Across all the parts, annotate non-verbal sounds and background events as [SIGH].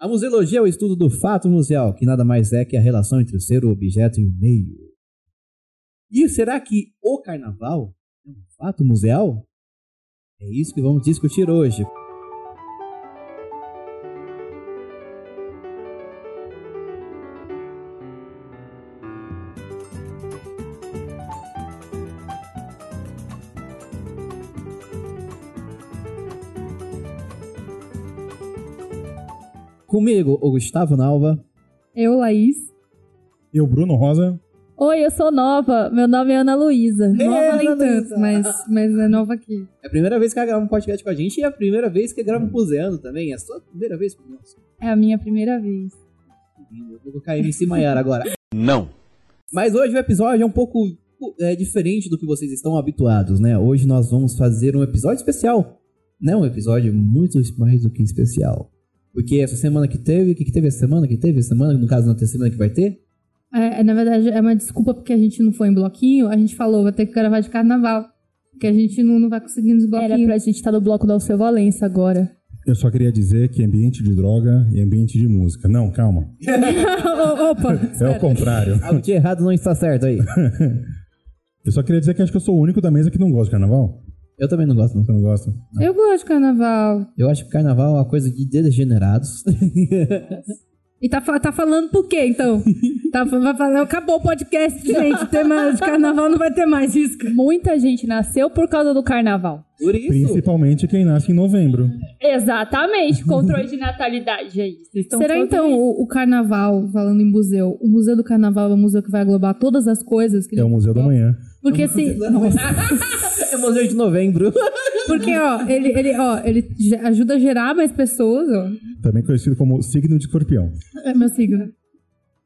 A museologia é o estudo do fato museal, que nada mais é que a relação entre o ser, o objeto e o meio. E será que o carnaval é um fato museal? É isso que vamos discutir hoje. Comigo, o Gustavo Nalva. Eu, Laís. Eu, Bruno Rosa. Oi, eu sou nova. Meu nome é Ana Luísa. Nova nem Ana tanto, Luísa. mas, mas é nova aqui. É a primeira vez que ela grava um podcast com a gente e é a primeira vez que grava museando também. É a sua primeira vez com nós. É a minha primeira vez. Eu vou cair em cima agora. [LAUGHS] Não. Mas hoje o episódio é um pouco é, diferente do que vocês estão habituados, né? Hoje nós vamos fazer um episódio especial. Não um episódio muito mais do que especial. Porque essa semana que teve, o que, que teve essa semana que teve? Essa semana, no caso, na terceira semana que vai ter? É, é, na verdade, é uma desculpa porque a gente não foi em bloquinho. A gente falou, vai ter que gravar de carnaval. Porque a gente não, não vai conseguir nos Era bloquinhos. pra gente estar no bloco da Alceu Valença agora. Eu só queria dizer que ambiente de droga e ambiente de música. Não, calma. [LAUGHS] Opa! É o contrário. Algo de errado não está certo aí. [LAUGHS] Eu só queria dizer que acho que eu sou o único da mesa que não gosta de carnaval. Eu também não gosto, não. Você não gosta? Eu gosto de carnaval. Eu acho que carnaval é uma coisa de degenerados. E tá, tá falando por quê, então? [LAUGHS] tá, vai falar, acabou o podcast, gente. Tema de carnaval não vai ter mais isso. Muita gente nasceu por causa do carnaval. Por isso. Principalmente quem nasce em novembro. Exatamente, controle de natalidade aí. Estão Será então o, o carnaval, falando em museu, o museu do carnaval é um museu que vai englobar todas as coisas? Que É o Museu da Manhã. Porque se. [LAUGHS] É museu de novembro. Porque, ó, ele, ele, ó, ele ajuda a gerar mais pessoas, ó. Também conhecido como signo de escorpião. É meu signo.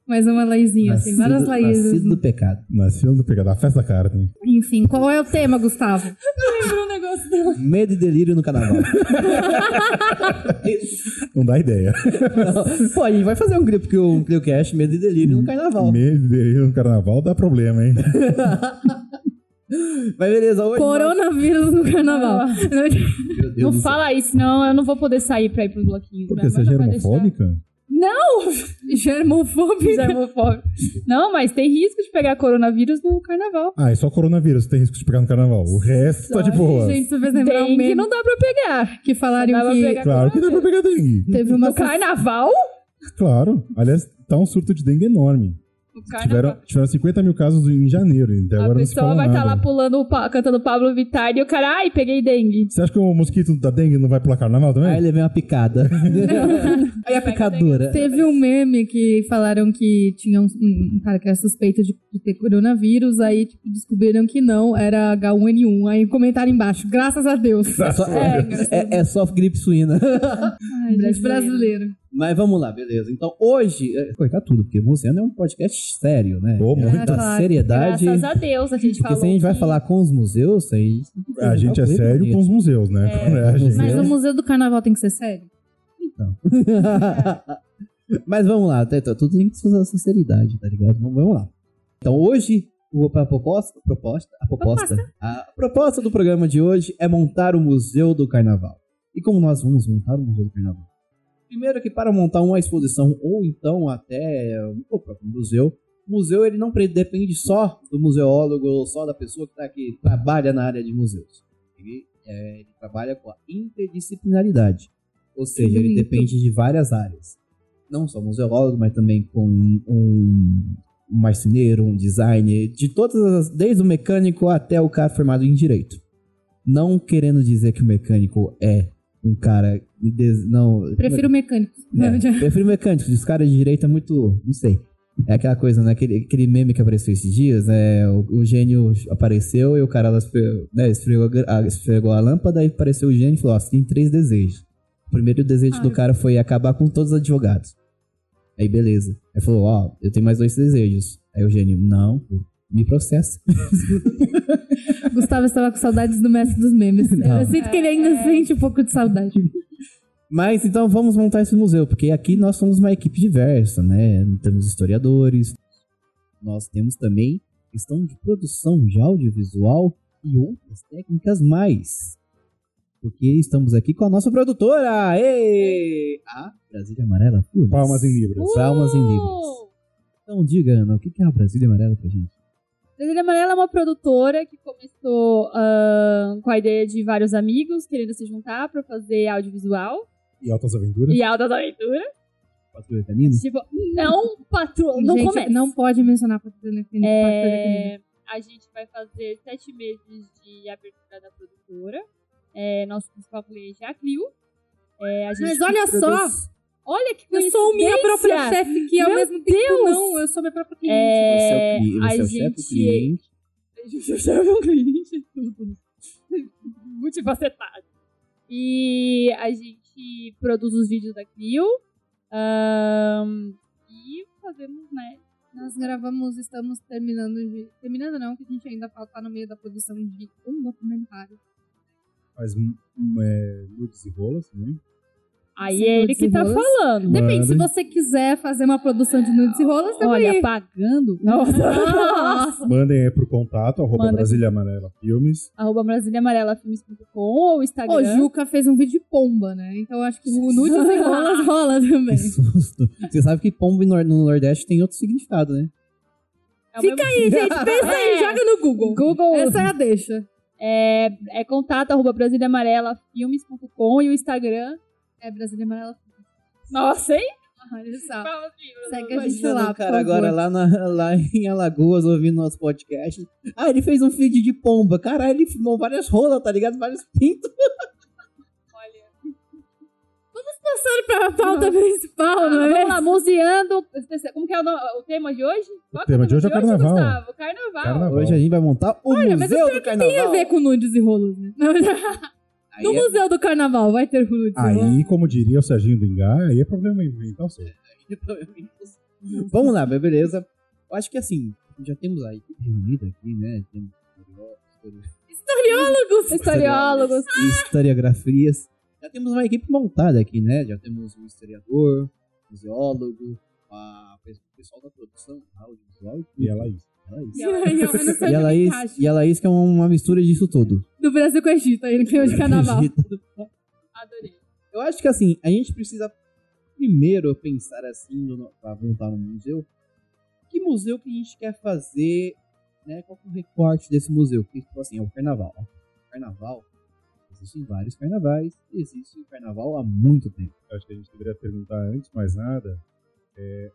Mais uma Laizinha, assim, várias Laísas. nascido do pecado. Nasceu do pegado da festa da carne. Enfim, qual é o tema, Gustavo? [LAUGHS] um negócio dela. Medo e delírio no carnaval. [LAUGHS] Não dá ideia. Pô, a gente vai fazer um clipe que o Cliocast Medo e delírio no carnaval. Medo de no carnaval dá problema, hein? [LAUGHS] Mas beleza, hoje. Coronavírus no carnaval. nós- Meu Deus Não céu. fala isso, não. Eu não vou poder sair pra ir pros bloquinhos. Porque Minha você é não vai deixar. Não! [LAUGHS] Germofobia. Germofóbico. Não, mas tem risco de pegar coronavírus no carnaval. Ah, é só coronavírus que tem risco de pegar no carnaval. O resto tá de boa. Gente, você fez lembrar um Tem que meme não dá pra pegar. que pra que pegar Claro que dá pra pegar dengue. teve uma... No carnaval? Claro. Aliás, tá um surto de dengue enorme. Tiveram, carnaval. tiveram 50 mil casos em janeiro. Até A agora não se pessoa vai estar nada. lá pulando, cantando Pablo Vittar e o cara, ai, peguei dengue. Você acha que o mosquito da dengue não vai pular carnaval também? Aí levei uma picada. [LAUGHS] Aí a picadura. Teve um meme que falaram que tinha um, um cara que era suspeito de, de ter coronavírus, aí tipo, descobriram que não, era H1N1. Aí comentaram embaixo, graças a Deus. É só, é, é- é só gripe suína. [LAUGHS] Ai, Brasileiro. brasileiro. Mas vamos lá, beleza. Então hoje. é, Cortar tudo, porque Museano é um podcast sério, né? Pô, é muito. muita Claro. seriedade. Graças a Deus, a gente Porque falou se a gente vai que- falar com os museus, aí. A gente é sério com os museus, né? É, a gente- Mas o museu do carnaval tem que ser sério? [LAUGHS] Mas vamos lá, tá, tá, tudo tem que ser sinceridade, tá ligado? Vamos, vamos lá. Então hoje, a proposta, proposta, a proposta, a proposta do programa de hoje é montar o Museu do Carnaval. E como nós vamos montar o Museu do Carnaval? Primeiro que para montar uma exposição ou então até o próprio museu, o museu ele não depende só do museólogo ou só da pessoa que, tá, que trabalha na área de museus. Ele, é, ele trabalha com a interdisciplinaridade. Ou seja, ele depende de várias áreas. Não só museólogo, mas também com um, um marceneiro, um designer, de todas as, desde o mecânico até o cara formado em direito. Não querendo dizer que o mecânico é um cara. des- Não, Prefiro mecânico. é, [LAUGHS] prefiro mecânico. Os caras de direito é muito. Não sei. É aquela coisa, né? Aquele, aquele meme que apareceu esses dias. É, o, o gênio apareceu e o cara né, esfregou, a, esfregou a lâmpada e apareceu o gênio e falou: Ó, você tem três desejos. O primeiro desejo do cara foi acabar com todos os advogados. Aí beleza. Aí falou: Ó, eu tenho mais dois desejos. Aí o gênio: Não, me processa. [LAUGHS] Gustavo estava com saudades do mestre dos memes. Não. Eu sinto que ele ainda sente um pouco de saudade. Mas então vamos montar esse museu, porque aqui nós somos uma equipe diversa, né? Temos historiadores, nós temos também questão de produção de audiovisual e outras técnicas mais. Porque estamos aqui com a nossa produtora, a Brasília Amarela Filmes. Palmas em Libras. Palmas em Libras. Então diga, Ana, o que que é a Brasília Amarela pra gente? Brasília Amarela é uma produtora que começou ahn, com a ideia de vários amigos querendo se juntar pra fazer audiovisual E Altas Aventuras. e altas aventuras. Patrulha Canina? Tipo, não patrulha, não Gente, começa. Não pode mencionar Patrulha Canina. É, a gente vai fazer sete meses de abertura da produtora. É, nosso principal cliente é a Clio. É, a gente Mas olha produz- só, Olha que eu sou minha própria chefe que ao Meu mesmo tempo Deus! não, eu sou minha própria cliente. É, Você é o, cli- a você é o gente- cliente. Eu é meu cliente, tudo. [LAUGHS] Multifacetado. E a gente produz os vídeos da Clio. ahn, e fazemos, né? Nós gravamos, estamos terminando de... Terminando não, que a gente ainda falta no meio da produção de um documentário. Faz é, nudes e rolas também. Aí Sim, é ele que tá falando. Depende, se você quiser fazer uma produção de nudes e rolas, também. Olha, pagando. Nossa. Nossa. Mandem aí pro contato, arroba Manda. Brasília Amarela Filmes. Arroba brasiliaamarelafilmes.com ou O Instagram. Juca fez um vídeo de pomba, né? Então eu acho que o nudes [LAUGHS] e rolas rola também. Que susto. Você sabe que pombo no no Nordeste tem outro significado, né? É o Fica mesmo- aí, gente. Pensa aí, É. joga no Google. Google Essa é a deixa. é, é contato arroba brasiliaamarelafilmes.com e o Instagram. É Brasília Amarela. Nossa, hein? Olha só. Vamos, Segue a vamos. gente lá, o cara agora lá, na- [LAUGHS] lá em Alagoas ouvindo nosso podcast. Ah, ele fez um feed de pomba. Caralho, ele filmou várias rolas, tá ligado? Vários pintos. Passando pra pauta principal, não é Vamos lá, museando. Como que é o, o tema de hoje? Qual que tema o de hoje é tema carnaval. Gustavo? Carnaval. Carnaval. Hoje a gente vai montar o Olha, mas Museu eu do Tem a ver com nudes e rolos, né? [LAUGHS] Aí No é- Museu do Carnaval vai ter rolos. Aí, como diria o Serginho do Engá, aí é problema mental seu. Vamos lá, beleza. Eu acho que assim, já temos a equipe reunida aqui, né? Temos Historiólogos! Historiólogos. historiografias. Já temos uma equipe montada aqui, né? Já temos um historiador, museólogo, a- o pessoal da produção audiovisual E ela aí. a Laís. E sei E a Laís, e a Laís que é uma mistura disso tudo. Do Brasil com o Egito, aí no clima de [LAUGHS] carnaval. Adorei. Eu acho que assim, a gente precisa primeiro pensar assim, no, pra montar um museu. Que museu que a gente quer fazer, né? Qual que é o recorte desse museu? Porque, tipo assim, é o carnaval. ó. Carnaval, existem vários carnavais, existe o carnaval há muito tempo. Eu acho que a gente deveria perguntar antes de mais nada é,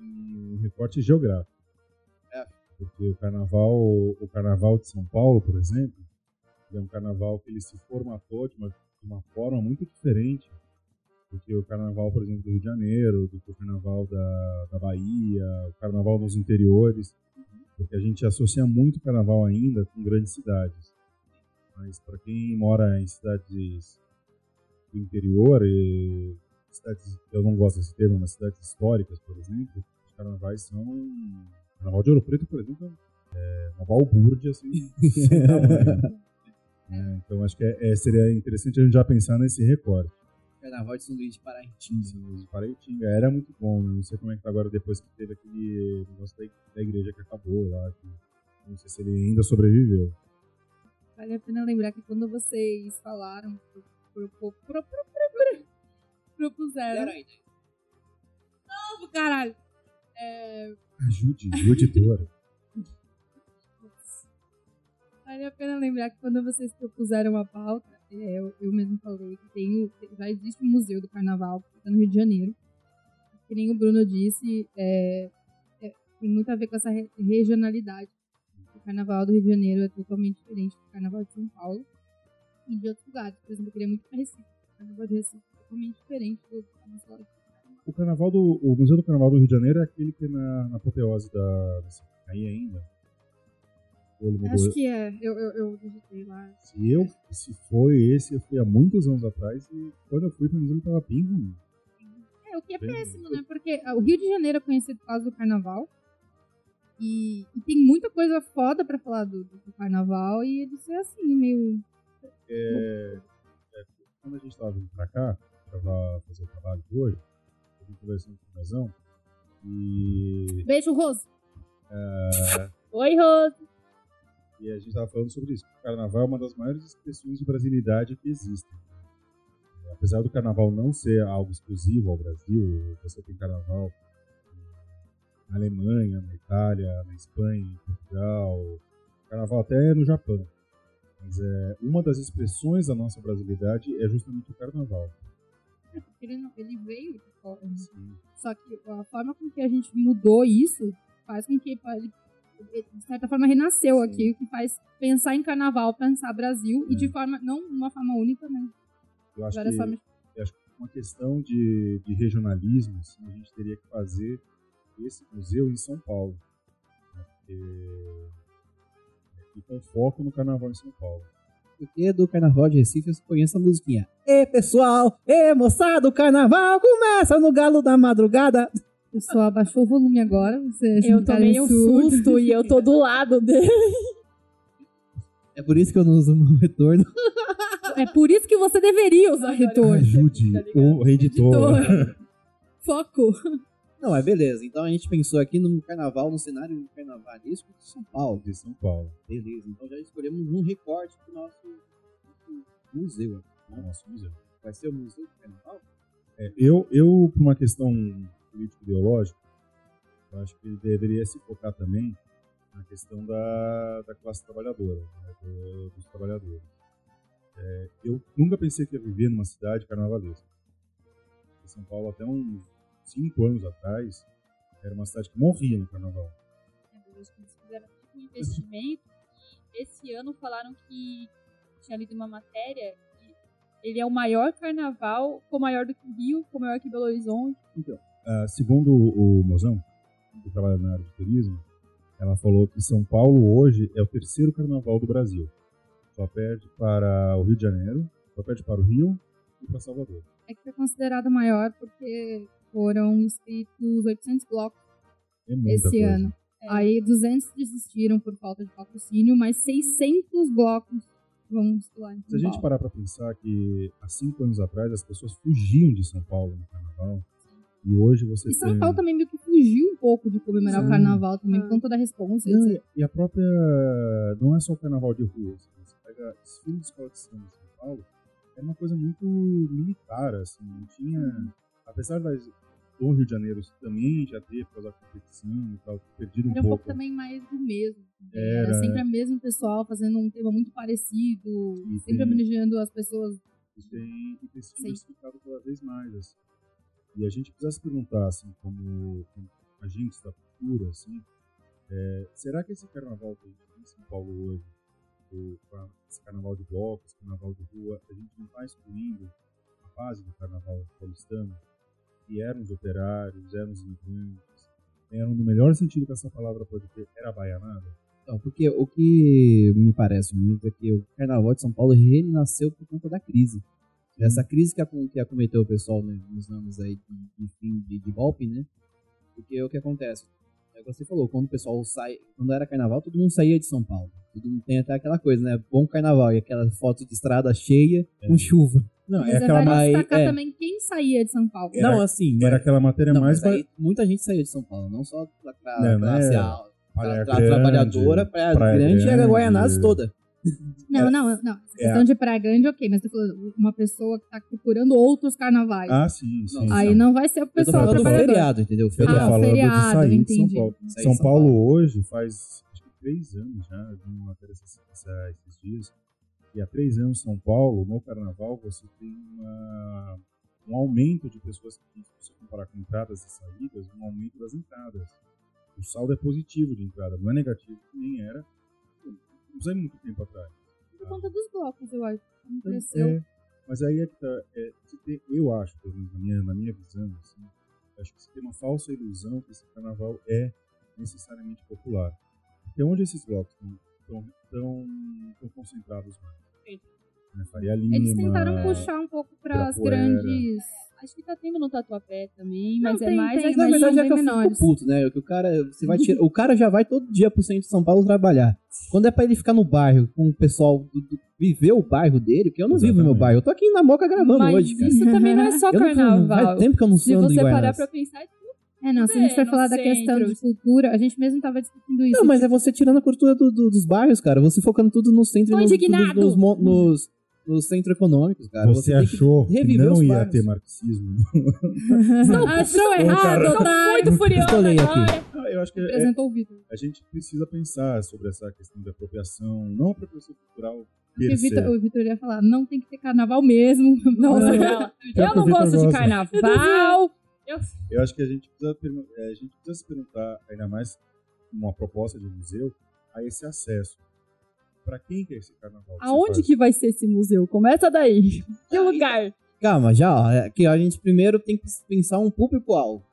um recorte geográfico. Porque o carnaval, o carnaval de São Paulo, por exemplo, é um carnaval que ele se formatou de uma, de uma forma muito diferente do que o carnaval, por exemplo, do Rio de Janeiro, do que o carnaval da, da Bahia, o carnaval nos interiores, porque a gente associa muito o carnaval ainda com grandes cidades. Mas para quem mora em cidades do interior, e cidades, eu não gosto desse termo, mas cidades históricas, por exemplo, os carnavais são. O carnaval de Ouro Preto, por exemplo, é uma balbúrdia assim. [LAUGHS] sem tamanho. É, então acho que é- é- seria interessante a gente já pensar nesse recorte. Carnaval de São Luís de Parintins. Assim, de Paraitinga era muito bom, né? Não sei como é que tá agora depois que teve aquele negócio da, igreja que acabou lá. que- não sei se ele ainda sobreviveu. Vale a pena lembrar que quando vocês falaram, pro- pro- pro- pro- pro- pro- pro- propuseram. Novo, caralho! É, Ajude, o editor. vale a pena lembrar que quando vocês propuseram a pauta, é, eu, eu mesmo falei que tem já existe um museu do carnaval que fica no Rio de Janeiro. Que nem o Bruno disse, é, é, tem muito a ver com essa re- regionalidade. O carnaval do Rio de Janeiro é totalmente diferente do carnaval de São Paulo e de outros lugares. Por exemplo, eu queria muito para Recife. O carnaval de Recife é totalmente diferente do carnaval O carnaval do. O Museu do Carnaval do Rio de Janeiro é aquele que é na, na apoteose da. aí ainda. Acho que é. Eu, eu, eu digitei lá. Se, eu, se foi esse, eu fui há muitos anos atrás e quando eu fui pro museu ele tava bem ruim. É, o que é Bem péssimo, né? Porque ah, o Rio de Janeiro é conhecido por causa do carnaval. E, e tem muita coisa foda pra falar do, do carnaval e ele ser assim, meio. É, é, quando a gente tava vindo pra cá, pra fazer o trabalho de hoje, conversando com o Mezão e Beijo, Rose! Oi, Rose. E a gente estava falando sobre isso. O carnaval é uma das maiores expressões de brasilidade que existem. É, Apesar do carnaval não ser algo exclusivo ao Brasil, você tem carnaval na Alemanha, na Itália, na Espanha, em Portugal, carnaval até no Japão. Mas é, uma das expressões da nossa brasilidade é justamente o carnaval. Ele, não- ele veio de fora. né? Só que a forma com que a gente mudou isso faz com que ele, de certa forma, renasceu Sim. aqui, o que faz pensar em carnaval, pensar Brasil, e É. de forma, não uma forma única, mas Eu acho várias que formas. eu acho que uma questão de, de regionalismo, assim, a gente teria que fazer esse museu em São Paulo. né? Porque- E com foco no carnaval em São Paulo. Porque do Carnaval de Recife eu conheço a musiquinha. Ê, pessoal! Ê, moçada, o Carnaval começa no galo da madrugada. O pessoal abaixou o volume agora, vocês Eu tomei um susto e eu tô do lado dele. É por isso que eu não uso o retorno. É por isso que você deveria usar retorno. Ajude Tá o editor. Foco. Não, mas beleza. Então a gente pensou aqui no Carnaval, no cenário carnavalesco de São Paulo. de São Paulo. Beleza. Então já escolhemos um recorte pro nosso, nosso museu. no nosso museu. Vai ser o Museu do Carnaval? É, eu, eu, por uma questão político-ideológica, eu acho que ele deveria se focar também na questão da, da classe trabalhadora, né, do- dos trabalhadores. É, eu nunca pensei que ia viver numa cidade carnavalesca. São Paulo, até uns cinco anos atrás, era uma cidade que morria no carnaval. Eles fizeram um investimento e esse ano falaram que tinha lido uma matéria que ele é o maior carnaval, ficou maior do que o Rio, ficou maior que Belo Horizonte. Ah, segundo o Mozão, que trabalha na área de turismo, ela falou que São Paulo hoje é o terceiro carnaval do Brasil. Só perde para o Rio de Janeiro, só perde para o Rio e para Salvador. É que foi considerado maior porque foram inscritos 800 blocos É esse coisa. ano. É. Aí 200 desistiram por falta de patrocínio, mas 600 blocos vão lá em Se a gente Paulo. parar para pensar que há cinco anos atrás as pessoas fugiam de São Paulo no carnaval, e hoje você E São tem... Paulo também meio que fugiu um pouco de comemorar Sim. o carnaval também, Ah. por conta da responsa. Não, e a própria. Não é só o carnaval de rua. assim, Você pega desfile de escola de samba em São Paulo, é uma coisa muito militar, assim. Não tinha. Apesar das, do Rio de Janeiro também já ter, por causa da competição e tal, perdido um Era um pouco pouco. também mais do mesmo. Era. Era sempre o mesmo pessoal fazendo um tema muito parecido, E sempre tem- homenageando as pessoas. E tem, e tem se diversificado cada vez mais. Assim. E a gente precisa se perguntar, assim, como, como agentes da cultura, assim, é, será que esse carnaval que a gente tem em São Paulo hoje, o, esse carnaval de blocos, carnaval de rua, a gente não está excluindo a base do carnaval paulistano, que eram os operários, eram os imigrantes, eram, no melhor sentido que essa palavra pode ter, era baianada? Então, porque o que me parece muito é que o Carnaval de São Paulo renasceu por conta da crise. Essa crise que, acom- que acometeu o pessoal né, nos anos aí de, de fim de, de golpe, né? Porque o que acontece? É o que você falou, quando o pessoal sai, quando era carnaval, todo mundo saía de São Paulo. Todo mundo tem até aquela coisa, né? Bom carnaval e aquela foto de estrada cheia É. com chuva. Não, Mas é aquela, vale mais- destacar é. também quem saía de São Paulo. Era- não, assim, era aquela matéria não, mais aí muita gente saía de São Paulo, não só pra, pra Não, não classe é alta, pra, Praia pra Grande, trabalhadora, pra Praia grande e a Grande. Guaianazes toda. Não, não, não. Essa É. questão de praia grande, ok, mas tô falando uma pessoa que tá procurando outros carnavais. Ah, sim, sim. Não, Aí sim. não vai ser o Eu tô pessoal falando do feriado, entendeu? Eu tô Ah, falando feriado, de sair de São entendi. Paulo. São São Paulo Paulo. hoje faz acho que três anos já, eu vi uma matéria essa- esses dias, e há três anos em São Paulo, no carnaval, você tem uma- um aumento de pessoas que, se você comparar com entradas e saídas, um aumento das entradas. O saldo é positivo de entrada, não é negativo, nem era não sei muito tempo atrás. Por conta dos blocos, eu acho. Cresceu. É, mas aí é que tá. é, tem- eu acho, pelo menos na minha, na minha visão, assim, acho que se tem uma falsa ilusão que esse carnaval é necessariamente popular. Porque onde esses blocos estão tão, tão concentrados mais? Né, Faria Lima. Eles tentaram puxar um pouco para as grandes. Acho que tá tendo no Tatuapé também, Não, mas é tem, mais tem, aqui. Na mas verdade são é que eu bem fico menores. puto, né? Que o cara, você vai tirar, o cara já vai todo dia pro centro de São Paulo trabalhar. Quando é pra ele ficar no bairro com o pessoal do, do- viver o bairro dele, que eu não vivo no meu Exatamente. bairro. Eu tô aqui na Moca gravando Mas hoje, cara. isso também não é só Eu não, carnaval. faz tempo que eu não Se ando em você parar pra pensar, É, não, se a gente for no falar da questão de cultura, a gente mesmo tava discutindo isso. Não, mas é você tirando a cultura do- do- dos bairros, cara. Você focando tudo no centro e nos, indignado. nos, nos, nos, nos centros econômicos, cara. Você, que achou que, reviver não ia bairros. ter marxismo? [LAUGHS] Achou errado, Tô otário. muito aqui. agora. Ah, Eu acho que é- Apresentou o Vitor. a gente precisa pensar sobre essa questão de apropriação, não apropriação cultural. Vitor, o Vitor ia falar, não tem que ter carnaval mesmo. [LAUGHS] Nossa, É. que Eu não gosto de carnaval. Eu Eu acho que a gente precisa, é, a gente precisa se perguntar, ainda mais uma proposta de museu, a esse acesso. Pra quem que é esse carnaval? que Aonde que vai ser esse museu? Começa daí. [LAUGHS] Que lugar? Calma, já, é que a gente primeiro tem que pensar um público-alvo.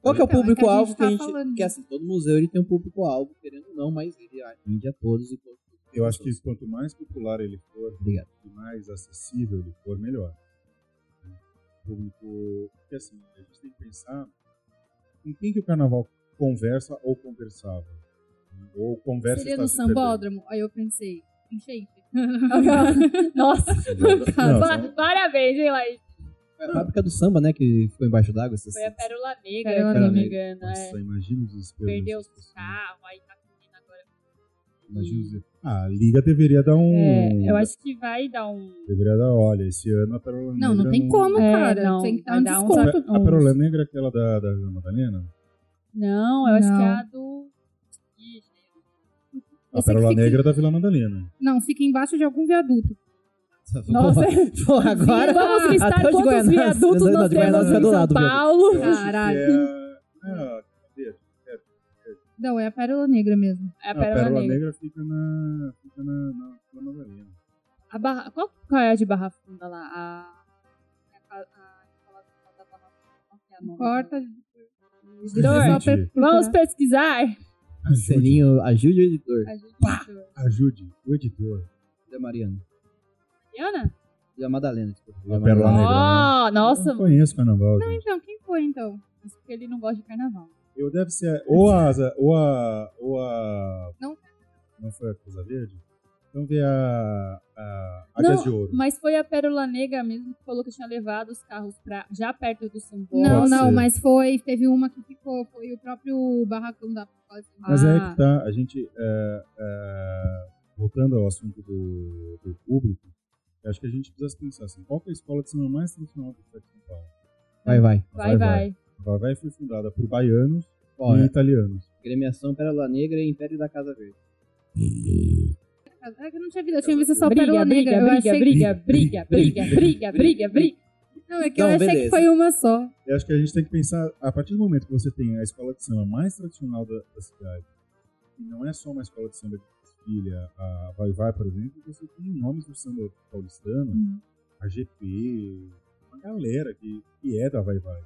Qual que é o Então, é que a público-alvo gente que a tá gente. Que assim, todo museu ele tem um público-alvo, querendo ou não, mas ele atende a todos e todos. Eu acho que quanto mais popular ele for, Obrigado. e mais acessível ele for, melhor. Né? O Público, porque assim, a gente tem que pensar com quem que o carnaval conversa ou conversava. né? Ou conversa Seria no se perdendo. sambódromo? Aí eu pensei, em shape. [LAUGHS] Nossa, são- parabéns, hein, Laís? Foi a fábrica do samba, né? Que ficou embaixo d'água. Foi a Pérola Negra, Pérola se não me Negra. engano. Nossa, É. imagina o desespero. Perdeu os carros, aí tá Ah, a Liga deveria dar um. É, eu acho que vai dar um. Deveria dar, olha, esse ano a Pérola Não, Negra não tem como, É, cara. não, tem que dar um dar um desconto. A, a Pérola Negra é aquela da, da Vila Madalena? Não, eu acho Não. que é a do. A Pérola fica- Negra é da Vila Madalena. Não, fica embaixo de algum viaduto. Nossa, [LAUGHS] Porra, agora. vamos listar quantos viadutos não, nós temos em do São? Paulo. Acho Caralho. É, é? Não, é a Pérola Negra mesmo. É a a Pérola, Pérola Negra. Negra fica na, fica na, na Madalena. A barra... qual, qual é a de Barra Funda lá? A. A, a, a? Corta. Editor, Gente, Vamos pesquisar. Ajude, Selinho, ajude o editor. Ajude, ajude o editor. Da Mariana. Mariana? Da Madalena, desculpa. A Pérola Negra. né? Oh, Eu nossa. não conheço carnaval, gente. Então, quem foi então? Isso porque ele não gosta de carnaval. Eu deve ser ou a asa, ou a. Ou a. Não. Não foi a Casa Verde? Então vê a. a Águias Não, de Ouro. Mas foi a Pérola Negra mesmo que falou que tinha levado os carros pra, já perto do Sambó. Não, Pode não, ser. mas foi. Teve uma que ficou. Foi o próprio barracão da. Mas é Ah. que tá, a gente. é, é, voltando ao assunto do, do público, eu acho que a gente precisa pensar assim: qual que é a escola de samba mais tradicional do estado de São Paulo? Vai, vai. Vai, vai. A Vai Vai foi fundada por baianos Ó, e é, italianos. Gremiação Pérola Negra e Império da Casa Verde. É que eu não tinha visto, eu tinha visto só Briga, Pérola briga, Negra. eu briga, achei que- [LAUGHS] briga, briga, briga, briga, briga, briga. Não, é que eu Não, achei beleza. que foi uma só. Eu acho que a gente tem que pensar, a partir do momento que você tem a escola de samba mais tradicional da, da cidade, e não é só uma escola de samba de desfile, a- a Vai Vai, por exemplo, você tem nomes do samba paulistano, Hum. a GP, uma galera que, que é da Vai Vai.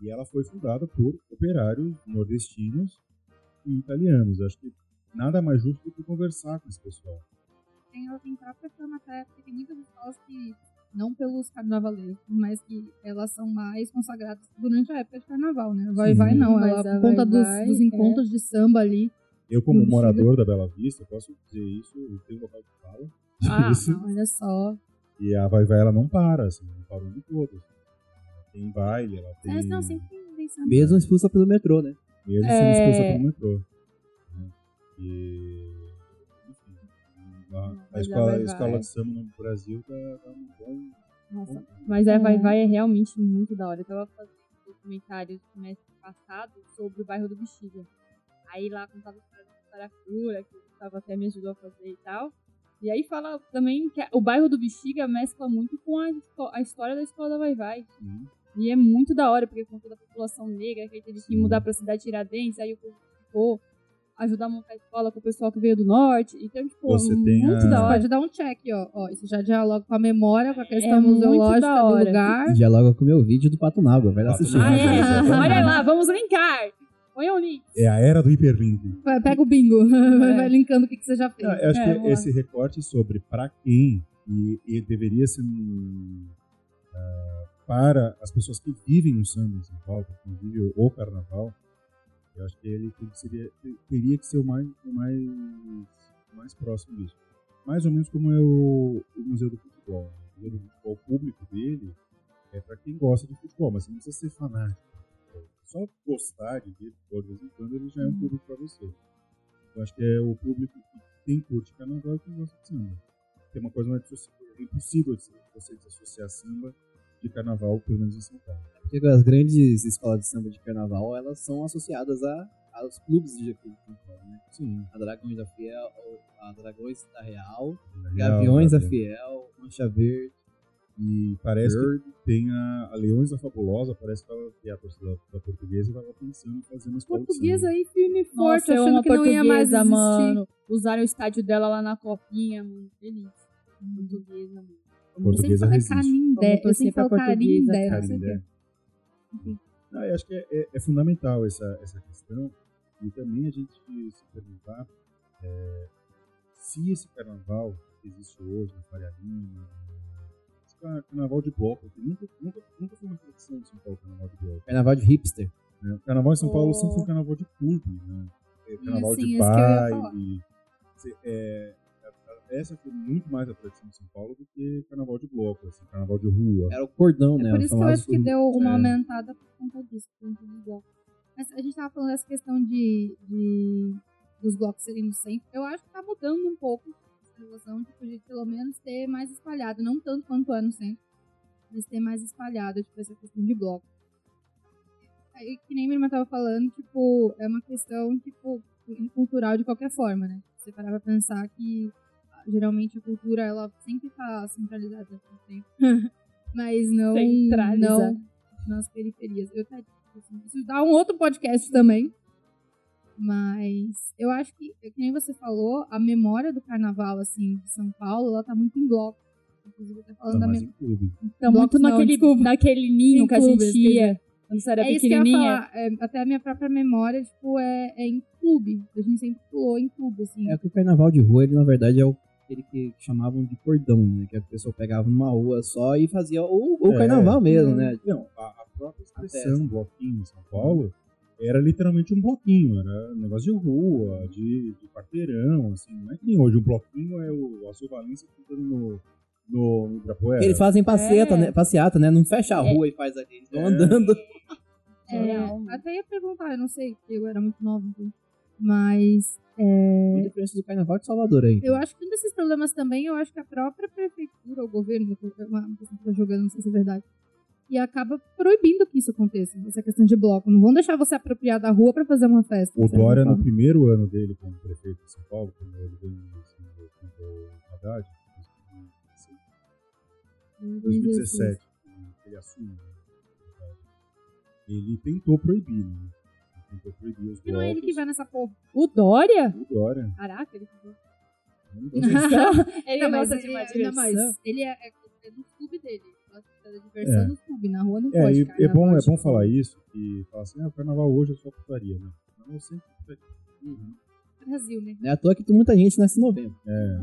E ela foi fundada por operários nordestinos e italianos. Acho que nada mais justo do que conversar com esse pessoal. Tem, ela tem própria fama até, porque tem muitas escolas que, não pelos carnavaleiros, mas que elas são mais consagradas durante a época de carnaval, né? Vai, Sim. vai não, ela, a por conta Vai dos, Vai, dos é. encontros de samba ali. Eu, como morador da Bela Vista, posso dizer isso, eu tenho local de fala. Ah. Olha só. E a Vai Vai, ela não para, assim, não para o ano todo. Ela tem baile, ela tem... Mas não, sempre. Mesmo expulsa pelo metrô, né? Mesmo É. sendo expulsa pelo metrô. né? E... Enfim, a, escola, a escola de samba no Brasil tá, tá um bom... Nossa, mas a É. Vai Vai é realmente muito da hora. Eu tava fazendo um documentário no semestre passado sobre o bairro do Bexiga. Aí lá contava a história do Saracura, que o Gustavo até me ajudou a fazer e tal. E aí fala também que o bairro do Bexiga mescla muito com a, a história da escola da Vai Vai. Sim. E é muito da hora, porque conta da população negra, que aí teve que mudar pra cidade Tiradentes, aí o povo ficou ajudar a montar a escola com o pessoal que veio do norte. Então, tipo, Você é tem muito a- da hora. Pode dar um check, ó. ó. Isso já dialoga com a memória, com a questão É museológica do lugar. Dialoga com o meu vídeo do Pato Nágua. Vai lá assistir. Ah, é? Olha lá, vamos linkar. Põe o link. É a era do hiperlink. Pega o bingo. Vai, [LAUGHS] vai linkando o que, que você já fez. Ah, eu acho É, que esse recorte sobre para quem e, e deveria ser um, ah, para as pessoas que vivem o samba em São Paulo, que vivem o carnaval, eu acho que ele seria, teria que ser o mais, o mais, o mais próximo disso. Mais ou menos como é o, o Museu do Futebol. O Museu do Futebol público dele é para quem gosta de futebol, mas você não precisa ser fanático. só gostar de ver futebol de vez em quando, ele já é um público para você. Eu acho que é o público que tem curte carnaval e que gosta de samba. Tem uma coisa mais é impossível de você desassociar samba de carnaval, pelo menos em São Paulo. Porque as grandes escolas de samba de carnaval, elas são associadas a, aos clubes de São Paulo, né? Sim. A Dragões da Fiel, a Dragões da Real, real, Gaviões da. Fiel, Mancha Verde, E parece Verde. que tem a, a Leões da Fabulosa, parece que, ela, que a torcida da, portuguesa estava pensando em fazer uma escola de Portuguesa aí firme e forte, Nossa, amo achando que não ia mais existir. mano. Usaram o estádio dela lá na copinha, mano. Feliz. Portuguesa, mano. Portuguesa sempre resiste. falo Canindé, eu sempre falo não sei Carindé. quê. Ah, eu acho que é, é- é fundamental essa, essa questão e também a gente se perguntar é, se esse carnaval que existe hoje na Faria Lima, esse car- carnaval de bloco, que nunca, nunca, nunca foi uma tradição de São Paulo, carnaval de bloco. Carnaval de hipster. né? O carnaval em São Paulo Oh. sempre foi um carnaval de clube, né? É, Carnaval sim, de baile. É, essa foi muito mais a tradição de São Paulo do que carnaval de bloco, assim, carnaval de rua. Era o cordão, né? É por o isso que eu acho que deu uma É. aumentada por conta disso, por conta do bloco. Mas a gente tava falando dessa questão de, de dos blocos serem no centro. Eu acho que tá mudando um pouco essa relação, tipo, de pelo menos ter mais espalhado, não tanto quanto é no centro, mas ter mais espalhado, tipo, essa questão de bloco. Aí, que nem minha irmã tava falando, tipo, é uma questão, tipo, cultural de qualquer forma, né? Você parar pra pensar que geralmente a cultura, ela sempre tá centralizada no centro. [LAUGHS] mas não, não nas periferias. Eu até, assim, isso dá um outro podcast também. Mas eu acho que, nem você falou, a memória do carnaval, assim, de São Paulo, ela tá muito em bloco. Inclusive, até falando Tá da memória. Então, Bloco muito não, naquele, desculpa. naquele ninho que a clubes, gente ia quando você era É isso que eu ia pequenininha. falar. é, até a minha própria memória, tipo, é, é em clube. A gente sempre pulou em clube, assim. É que o carnaval de rua, ele na verdade é o aquele que chamavam de cordão, né? Que a pessoa pegava numa rua só e fazia o, o É. carnaval mesmo, Hum. né? Não, a, a própria expressão bloquinho em São Paulo era literalmente um bloquinho, era um negócio de rua, de, de quarteirão, assim, não é que nem hoje, um bloquinho é o Azul Valência cantando no, no, no Ibirapuera. Eles fazem passeata, É. né? Passeata, né? Não fecha a É. rua e faz ali. Eles vão É. andando. É, até ia perguntar, eu não sei, porque eu era muito nova, então. Mas é, Muita diferença do carnaval de Salvador aí. eu acho que um desses problemas também, eu acho que a própria prefeitura, o governo, uma eu tô jogando, não sei se é verdade, e acaba proibindo que isso aconteça, essa questão de bloco. Não vão deixar você apropriar da rua pra fazer uma festa. O Dória, no primeiro ano dele como prefeito de São Paulo, quando ele veio assim, o Haddad, em 2017, que ele assume, né, ele tentou proibir, né? Proibir os Que não é ele que vai nessa porra. O Dória? O Dória. Caraca, ele não [LAUGHS] Ele Não, mas gosta de ele, uma ainda diversão. mais, ele é, é, é do clube dele. Da diversão É. no clube. Na rua não É, pode. e é bom, é bom falar isso, que fala assim, ah, o carnaval hoje é só putaria, né? Não, eu sempre putaria. Brasil, né? Não é à toa que tem muita gente nesse novembro. É,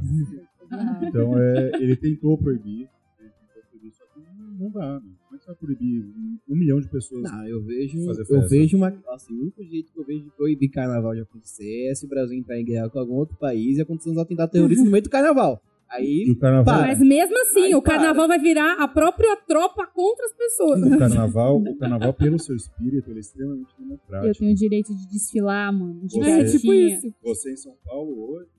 Ah, [LAUGHS] então é, ele tentou proibir, ele tentou proibir, só que não, não dá, né? Que você vai proibir um, um milhão de pessoas? Não, eu vejo. Fazer Eu vejo uma. Assim, o único jeito que eu vejo de proibir carnaval de acontecer é se o Brasil entrar em guerra com algum outro país e acontecer uns atentados terroristas no meio do carnaval. E Aí. o carnaval, Para. Mas mesmo assim, Aí o para. carnaval vai virar a própria tropa contra as pessoas. o carnaval, o carnaval, pelo seu espírito, ele é extremamente democrático. eu tenho o direito de desfilar, mano. De Você- É, tipo isso. Você em São Paulo hoje,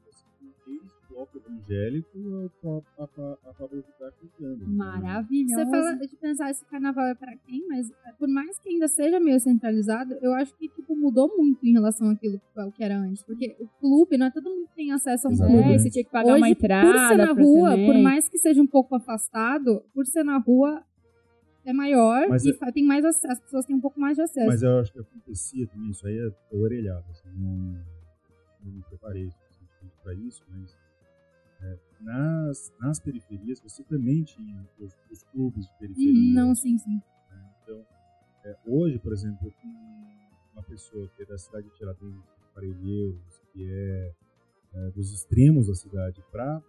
bloco evangélico a, a, a, a Pablo Vittar cantando. Maravilhoso. Você fala de pensar se carnaval é pra quem, mas é, por mais que ainda seja meio centralizado, eu acho que tipo, mudou muito em relação àquilo ao que era antes. Porque o clube, não é todo mundo que tem acesso a um clube. É, você tinha que pagar Hoje, uma entrada. por ser na rua, também. por mais que seja um pouco afastado, por ser na rua é maior Mas e é- tem mais ac- as pessoas têm um pouco mais de acesso. Mas eu acho que acontecia também, isso aí é orelhado, assim, não, não me preparei suficientemente para isso, mas é, nas, nas periferias você também tinha os, os clubes de periferia. Uhum, não, sim, sim. né? Então, é, hoje, por exemplo, uma pessoa que é da cidade de Tiradentes, Parelheiros, que é, é, dos extremos da cidade, para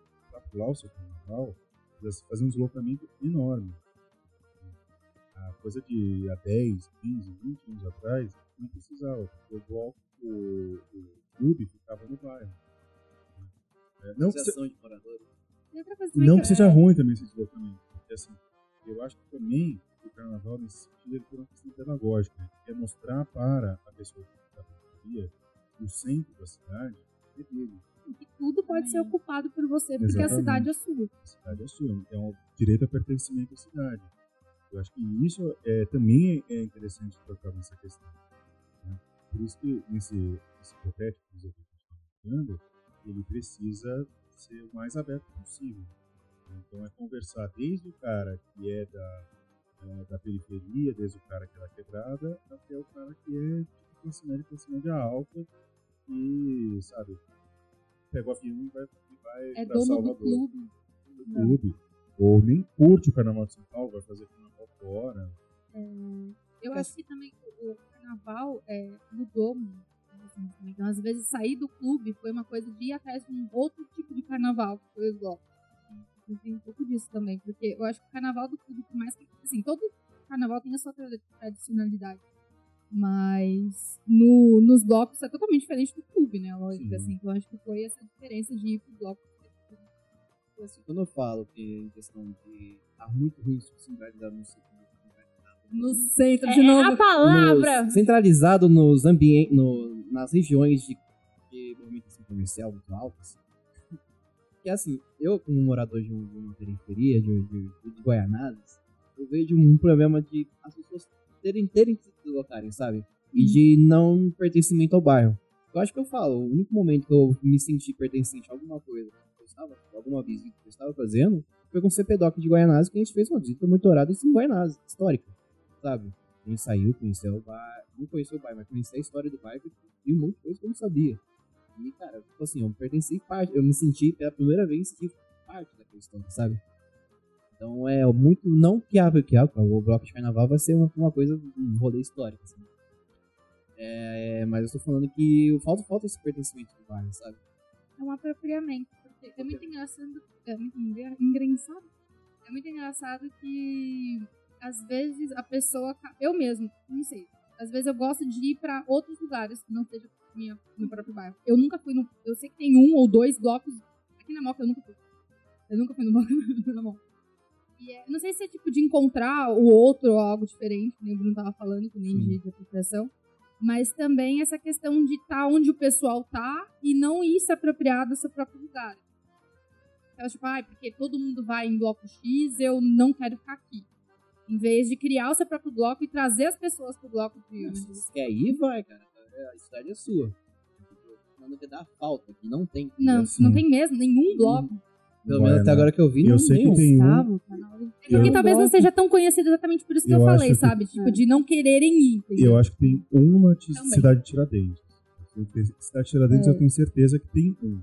pular o seu carnaval, fazer um deslocamento enorme. A coisa de há 10, 15, 20 anos atrás, não precisava, porque o bloco, o, o clube ficava no bairro. É, não que, se-. E e não que que seja ruim também esse deslocamento. Porque assim, eu acho que também o carnaval, nesse sentido, ele tem uma questão pedagógica. né? É mostrar para a pessoa da periferia que o centro da cidade é dele. Que tudo pode ser ocupado por você, porque a Exatamente. cidade é sua. A cidade é sua. É um direito a pertencimento à cidade. Eu acho que isso é, também é interessante tratar nessa questão. né? Por isso que nesse, nesse hipotético que a gente está mostrando, ele precisa ser o mais aberto possível. Então é conversar desde o cara que é da, eh, da periferia, desde o cara que é da quebrada, até o cara que é de classe média, classe média alta, e, sabe, pega o avião e vai, e vai É pra dono do Salvador clube. do clube. Ou nem curte o Carnaval de São Paulo, vai fazer carnaval fora. Eu acho que também o, o carnaval é, mudou muito. Assim. Então, às vezes, sair do clube foi uma coisa de ir atrás de um outro tipo de carnaval, que foi o bloco. Então, Tem um pouco disso também, porque eu acho que o carnaval do clube, por mais que. Assim, todo carnaval tem a sua trad- tradicionalidade. Mas no, nos blocos é totalmente diferente do clube, né? Lógico, Sim. assim. Então, acho que foi essa diferença de ir pro bloco. Assim, quando eu falo que em questão de tá muito ruim centralizado no centro, No centro, É, de é novo. a palavra. nos- centralizado nos ambientes, no, nas regiões de, de movimentação comercial muito altas. Que [LAUGHS] assim, eu como morador de, um- uma periferia, de, de, de eu vejo um problema de as pessoas terem, terem que se deslocarem, sabe? E de não pertencimento ao bairro. Eu acho que eu falo, o único momento que eu me senti pertencente a alguma coisa que eu estava, alguma visita que eu estava fazendo, foi com o CPDOC de Guaianazes, que a gente fez uma visita monitorada em Guaianazes, histórica, sabe? Gente saiu, conheceu o bairro, não conheceu o bairro, mas conheceu a história do bairro e um monte de coisa que eu não sabia. E, cara, tipo assim, eu pertenci parte, eu me senti pela primeira vez que parte daquela história, sabe? Então é muito, não que, a, que a, o bloco de carnaval vai ser uma, uma coisa, um rolê histórico, assim. É, mas eu tô falando que falta, falta esse pertencimento do bairro, sabe? É um apropriamento. Porque é muito engraçado. É muito engra- engraçado. É muito engraçado que às vezes a pessoa. Eu mesmo, não sei. Às vezes eu gosto de ir pra outros lugares que não seja minha, meu próprio bairro. Eu nunca fui no. Eu sei que tem um ou dois blocos. Aqui na Moca eu nunca fui. Eu nunca fui no bloco [LAUGHS] na Moca. E é- não sei se é tipo de encontrar o outro ou algo diferente, que nem o Bruno tava falando, que nem de, de apropriação. Mas também essa questão de estar onde o pessoal tá e não ir se apropriar do seu próprio lugar. Então, tipo, ah, porque todo mundo vai em bloco X, eu não quero ficar aqui. Em vez de criar o seu próprio bloco e trazer as pessoas pro bloco de. Se você quer ir, vai, cara. É, A cidade é sua. Falando que dá falta, que não tem. Não, assim, não tem mesmo nenhum bloco. Pelo menos até Guaianazes. agora que eu vi, Eu não sei que nenhum. tem um- Gustavo, tá É Eu- porque talvez não seja tão conhecido exatamente por isso que eu, Eu falei, que- sabe? Tipo, de não quererem ir. entendeu? Eu acho que tem uma de Também. cidade de Tiradentes. Cidade de Tiradentes É. eu tenho certeza que tem um.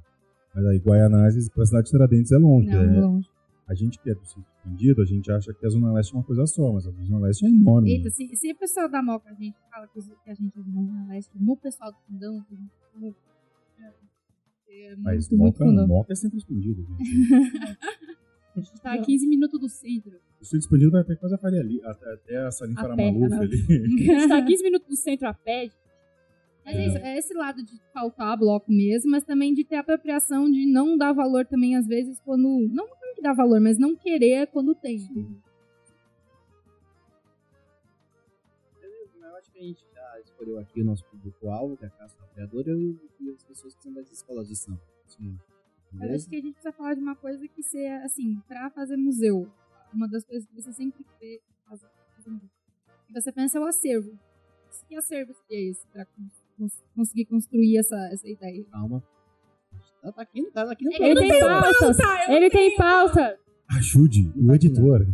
Mas aí Guaianazes pra cidade de Tiradentes é longe. Não, né? longe. A gente que é do centro expandido, a gente acha que a Zona Leste é uma coisa só, mas a Zona Leste é enorme. Eita, se, se o pessoal da Moca a gente fala que, a gente é do Zona Leste, no pessoal do Fundão, que a gente fala, é, mas muito, Moca, Fundão. Moca é centro expandido. Gente. A [LAUGHS] gente tá a 15 minutos do centro. O centro expandido vai até quase a Faria ali, até, até a Salim A Faramaluf pé, ali. A gente tá a 15 minutos do centro a pé. Mas é isso, é esse lado de faltar bloco mesmo, mas também de ter apropriação de não dar valor também, às vezes, quando. Não que dá valor, mas não querer quando tem. Beleza, mas eu acho que a gente já escolheu aqui o nosso público-alvo, que é a Casa Apoiadora, e, e as pessoas que são das escolas de samba. Sim. Eu acho que a gente precisa falar de uma coisa que seja, assim, pra fazer museu. Uma das coisas que você sempre vê fazer fazer museu. E você pensa é o acervo. Que acervo seria esse pra cons- conseguir construir essa, essa ideia? Calma. Tá, tá aqui, tá aqui no É que Ele tem pautas. Ele tem pauta. Ajude Não o tá aqui, editor.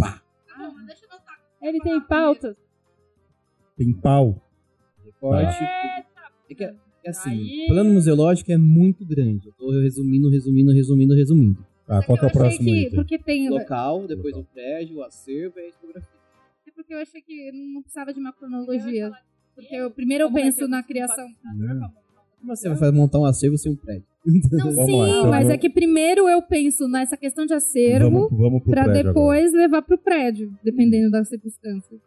Ah, eu notar. Ele tem pautas. Tem pau. Recorte. É que, é assim, Aí. o plano museológico é muito grande. Eu tô resumindo, resumindo, resumindo, resumindo. Tá, qual que é o próximo que, item? Porque tem. Local, depois Local. o prédio, o acervo e a tipografia. É porque eu achei que não precisava de uma cronologia. Porque eu, primeiro eu Como vai penso na criação. Né? Como você vai fazer- montar um acervo sem um prédio? [LAUGHS] Não, Vamos sim, lá, então mas vamos- é que primeiro eu penso nessa questão de acervo pra prédio agora. depois levar pro prédio, dependendo da circunstância.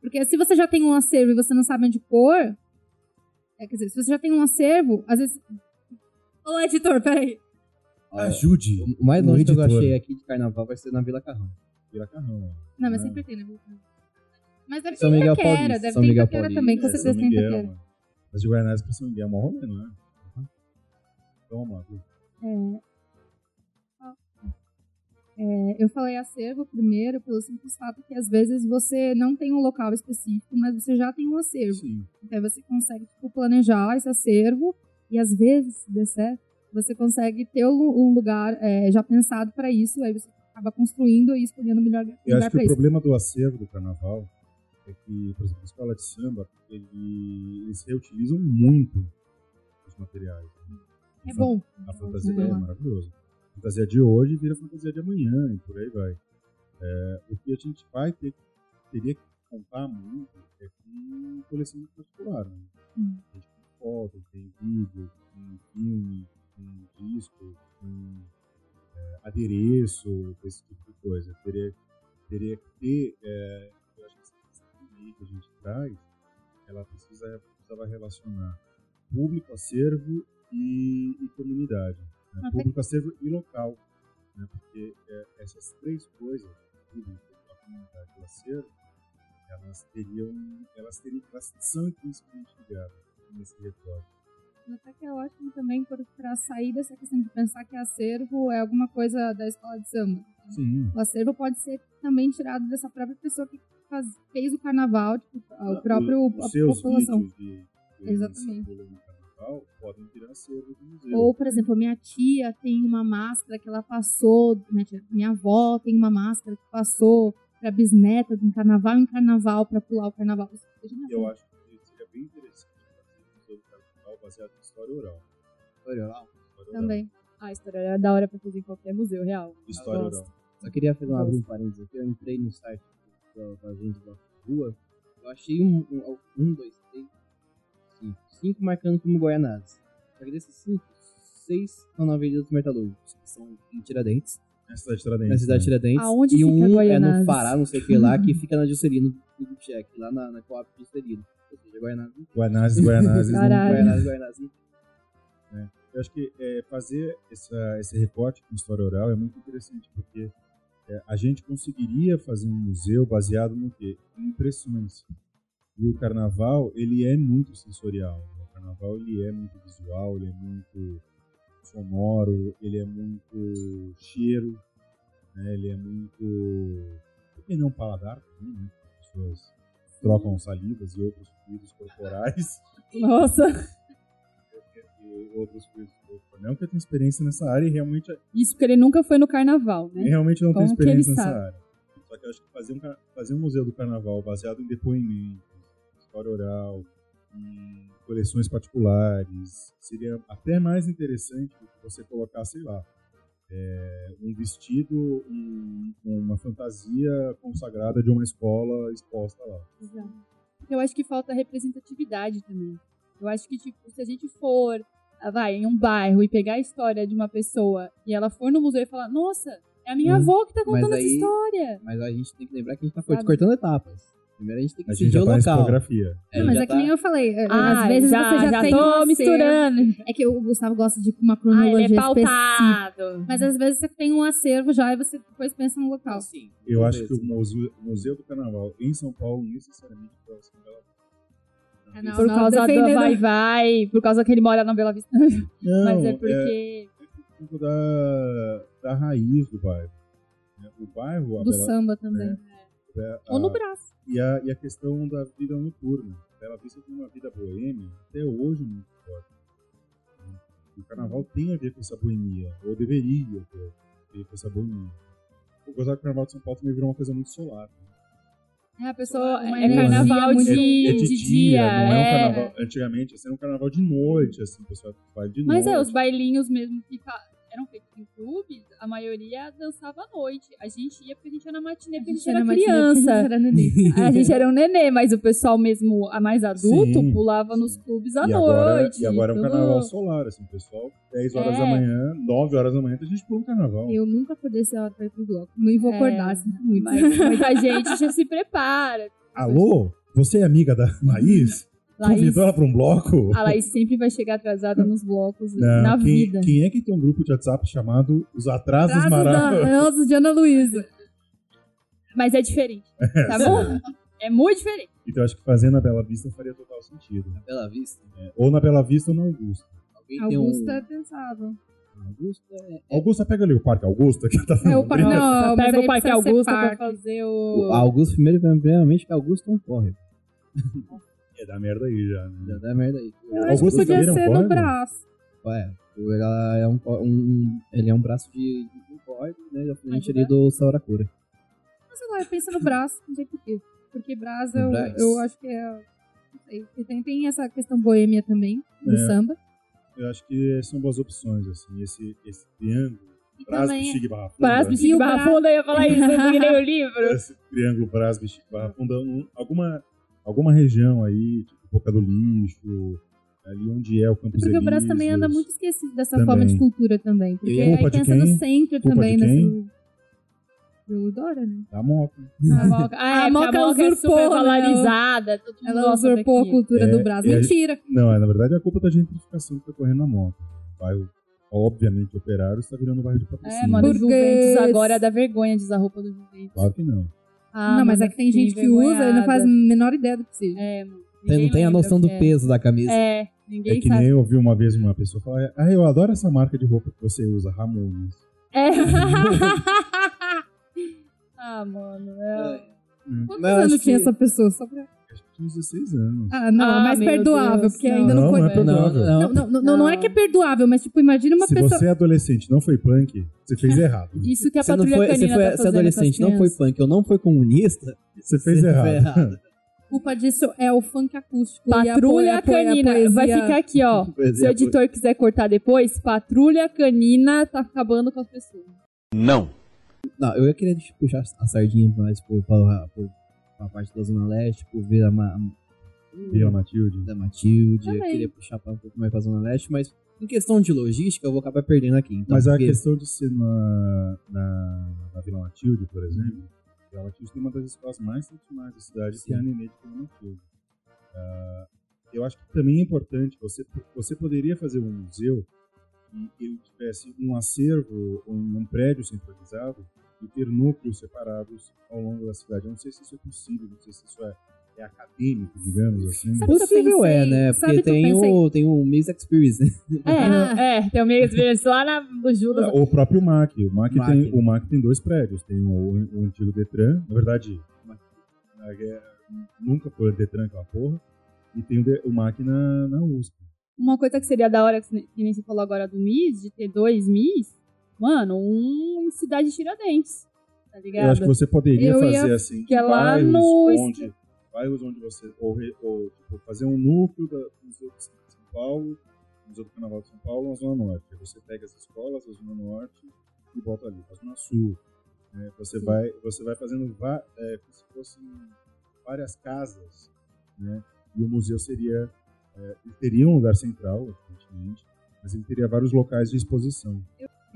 Porque se você já tem um acervo e você não sabe onde pôr. É, quer dizer, se você já tem um acervo, às vezes. Ô, editor, peraí. Ajude. o mais o longe que eu achei aqui de carnaval vai ser na Vila Carrão. Vira carrão. Não, mas Ah. sempre tem, né? Mas deve São ter Miguel Itaquera, Paulista, deve São ter Miguel Itaquera Paulista. também, com É, certeza tem mano. Mas de Guaianazes pra São Miguel é rolê, não é? Toma, viu? É, eu falei acervo primeiro pelo simples fato que às vezes você não tem um local específico, mas você já tem um acervo. Sim. Então você consegue tipo, planejar esse acervo e às vezes, se der certo, você consegue ter um lugar é, já pensado para isso, aí você acaba construindo e escolhendo o melhor Eu lugar acho que para o isso. problema do acervo do carnaval é que, por exemplo, a escola de samba, ele- eles reutilizam muito os materiais. né? É bom. A fantasia Uhum. é maravilhoso. A fantasia de hoje vira fantasia de amanhã e por aí vai. É, o que a gente vai ter, teria que contar muito é com coleção particular. Né? Hum. A gente tem foto, tem vídeo, tem filme, tem disco, tem é, adereço, esse tipo de coisa. Teria, teria que ter, questão que a gente traz, ela precisa, precisava relacionar público, acervo e, e comunidade. Né? Até- Público, acervo e local. Né? Porque é, essas três coisas, público, a comunidade e o acervo, elas teriam, elas teriam, elas são intrinsecamente ligadas nesse recorte. Até que é ótimo também para sair dessa questão de pensar que acervo é alguma coisa da escola de samba. Sim. O acervo pode ser também tirado dessa própria pessoa que faz- fez o carnaval, tipo, o próprio Os a seus população. de, de Exatamente. carnaval podem do museu. Ou, por exemplo, a minha tia tem uma máscara que ela passou, minha, tia- minha avó tem uma máscara que passou pra bisneta de um carnaval em carnaval pra pular o carnaval. Eu acho que seria bem interessante fazer um museu do carnaval baseado em história oral. História oral. Também. Ah, a história era da hora pra fazer em qualquer museu real. História oral. Só queria fazer uma, Gosto. um parênteses aqui. Eu entrei no site da, da gente da rua. Eu achei um, um, um, dois, três, cinco. Cinco marcando como Guaianazes. Só que desses cinco, seis estão na Avenida dos Metalúrgicos, que são em Tiradentes. Na cidade de Tiradentes. Na cidade de né? Tiradentes. Aonde e fica um é no? Pará, não sei o que lá, que fica na Juscelino do Cheque, lá na, na Coop Juscelino. Ou seja, Guaianazes. não- Caralho. Guaianazes, Guaianazes. Eu acho que é, fazer essa, esse recorte com história oral é muito interessante, porque é, a gente conseguiria fazer um museu baseado no quê? Em impressões. E o carnaval, ele é muito sensorial. né? O carnaval, ele é muito visual, ele é muito sonoro, ele é muito cheiro, né? ele é muito... Por que não paladar também, né? As pessoas trocam salivas e outros fluidos corporais. Nossa, [LAUGHS] e fluidos corporais. Não que eu tenha experiência nessa área e realmente isso porque ele nunca foi no carnaval, né? realmente não Como ele experiência nessa sabe? área. Só que eu acho que fazer um, fazer um museu do carnaval baseado em depoimentos, história oral, em coleções particulares, seria até mais interessante do que você colocar, sei lá, é, um vestido, um- uma fantasia consagrada de uma escola exposta lá. Exato. Eu acho que falta representatividade também. Eu acho que, tipo, se a gente for, vai, em um bairro e pegar a história de uma pessoa e ela for no museu e falar, nossa, é a minha Hum, avó que tá contando mas essa aí- história. Mas a gente tem que lembrar que a gente tá Sabe? cortando etapas. Primeiro a gente tem que A gente decidir já o tá na local. É, Não, mas é que tá- nem eu falei. é, Ah, às vezes já, você já, já tem tô um acervo. misturando. É que o Gustavo gosta de uma Ah, cronologia ele é específica. pautado. Mas às vezes você tem um acervo já e você depois pensa no local. Sim. Eu acho que o se- museu, o museu do Carnaval em São Paulo, necessariamente, Bela Ah, não, por não, causa do Vai Vai, por causa que ele mora na Bela Vista. Não, Mas é porque. por conta da, da raiz do bairro. né? O bairro, a Do Bela- samba também. é, Ou no braço. e, a, e a questão da vida noturna. Bela Vista tem uma vida boêmia, até hoje muito forte. né? O carnaval tem a ver com essa boemia, ou deveria ter, ter com essa boemia. O gozar do carnaval de São Paulo também virou uma coisa muito solar. né? É, a pessoa. Uma é carnaval de, é de, de dia, não é, um carnaval. Antigamente, esse era um carnaval de noite, assim, o pessoal vai de Mas noite. é, os bailinhos mesmo que fa- eram feitos em clubes, a maioria dançava à noite. A gente ia porque a gente era na matinê, porque a gente, era era porque a gente criança. era. A gente era um nenê, mas o pessoal mesmo, a mais adulto, Sim, pulava sim. nos clubes à e agora, noite. e agora é um carnaval solar, assim, o pessoal, 10 horas É. da manhã, 9 horas da manhã, a gente pula um carnaval. Eu nunca acordei essa hora pra ir pro bloco. Não vou É, acordar, sinto muito. Mas muita gente já se prepara. Alô? Você é amiga da Laís? Laís, Convidou ela pra um bloco? a Laís sempre vai chegar atrasada nos blocos Não, na quem, vida. quem é que tem um grupo de WhatsApp chamado Os Atrasos Traços Maravilhosos? de Ana Luísa. Mas é diferente. [LAUGHS] Tá bom? É muito diferente. Então acho que fazer na Bela Vista faria total sentido. Na Bela Vista. É, ou na Bela Vista ou na Augusta. Alguém tem um... Augusta é pensável. Augusta é... Augusta pega ali o Parque Augusta, que tá É o parque. falando. Não, Pega o Parque Augusta pra fazer O o... Augusto, primeiro, primeiramente, que Augusto não corre. [LAUGHS] É da merda aí já, Já né? dá merda aí. Eu acho que podia ser no braço. Ué, ela é um, um- ele é um braço de, de um córrego, né? Da frente ali do Saurakura. Mas sei lá, eu penso no braço, não sei porquê. Porque brasa, No eu, Brás. eu acho que é. Não sei. E tem, tem essa questão boêmia também, do É. samba. Eu acho que são boas opções, assim. Esse, esse triângulo, e Barra Funda. O Barra Funda, eu ia falar isso, eu que nem o livro. [LAUGHS] Esse triângulo e Barra Funda. um- alguma, alguma região aí, tipo Boca do Lixo, ali onde é o Campos Porque o Brasil também anda muito esquecido dessa Também. forma de cultura também. Porque E aí pensa quem? no centro Culpa também. nessa- quem? Do Dora, né? Da Moca. A Moca, ah, é, A Moca a Moca é usurpou, super né? valorizada. todo mundo Ela usurpou a cultura É, do Brasil. é- Mentira. Não, é, na verdade é a culpa da gentrificação que tá correndo na Moca. O bairro, obviamente, operário está virando um bairro de patrocínio. É, mano, o. Juventus agora dá vergonha de usar roupa do Juventus. Claro que não. Ah, não, mas mano, é que tem gente que usa e não faz a menor ideia do que seja. É, mano. Você não tem a noção do é. peso da camisa. É, ninguém É que sabe. nem eu ouvi uma vez uma pessoa falar, ah, eu adoro essa marca de roupa que você usa, Ramones. É. [LAUGHS] ah, mano. É. Quantos Mas eu anos tinha que- essa pessoa? Só pra... Acho que tinha uns 16 anos. Ah, não, Ah, mais perdoável, Deus, porque não. ainda não, Não, foi. não é perdoável. Não, Não, não, não, não é que é perdoável, mas tipo, imagina uma Se pessoa. você é adolescente não foi punk, você fez errado. Isso que a Você não patrulha foi, você canina foi tá você é fazendo adolescente, com as não foi punk ou não foi comunista, Você fez você errado. errado. [LAUGHS] culpa disso é o funk acústico. Patrulha canina. poesia- Vai ficar aqui, ó. [LAUGHS] Pois Se o é, editor quiser cortar depois, patrulha canina tá acabando com as pessoas. Não. Não, eu ia querer tipo, puxar a sardinha mais pro, pra, pro, pra parte da Zona Leste, tipo, ver a, Ma- Vila Matilde. da Matilde, eu Também. queria puxar pra um pouco mais pra Zona Leste, mas em questão de logística eu vou acabar perdendo aqui. Então, Mas a porque- questão de ser na, na, na Vila Matilde, por exemplo, a Vila Matilde tem uma das escolas mais tradicionais da cidade, que é a Sim. Nenê de Vila Matilde. Ah, eu acho que também é importante, você, você poderia fazer um museu e ele tivesse um acervo, um, um prédio centralizado e ter núcleos separados ao longo da cidade. Eu não sei se isso é possível, não sei se isso é, é acadêmico, digamos assim. Sabe Possível é, né? Porque tem o, tem o Miss Experience, né? É, é, tem o meio experiência lá na, do Judas. O próprio MAC. O MAC, MAC. Tem, o MAC tem dois prédios. Tem o, o antigo Detran, na verdade, é, nunca foi o Detran aquela porra. E tem o, o MAC na, na USP. Uma coisa que seria da hora, que que nem você falou agora do MIS, de ter dois MIS, mano, um em cidade de Tiradentes. Tá ligado? Eu acho que você poderia Eu ia- fazer assim. que é lá no- Onde, bairros onde você. Ou, re- ou, tipo, fazer um núcleo da, do Museu de São Paulo, Museu do Carnaval de São Paulo, na Zona Norte. Aí você pega as escolas da Zona Norte e bota ali, na Zona Sul. né? Você, vai, você vai fazendo é, como se fossem várias casas, né? E o museu seria. É, teria um lugar central, evidentemente, mas ele teria vários locais de exposição.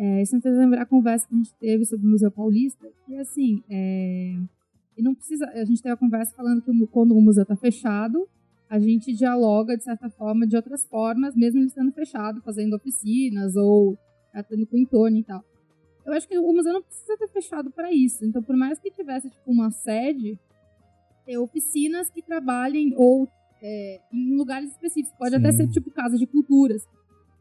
É, isso me fez lembrar a conversa que a gente teve sobre o Museu Paulista. E assim, é, e não precisa. A gente teve a conversa falando que quando o museu está fechado, a gente dialoga, de certa forma, de outras formas, mesmo ele estando fechado, fazendo oficinas ou tratando com o entorno e tal. Eu acho que o museu não precisa ter fechado para isso. Então, por mais que tivesse tipo, uma sede, ter oficinas que trabalhem ou é, em lugares específicos. Pode até Sim. ser tipo casa de culturas.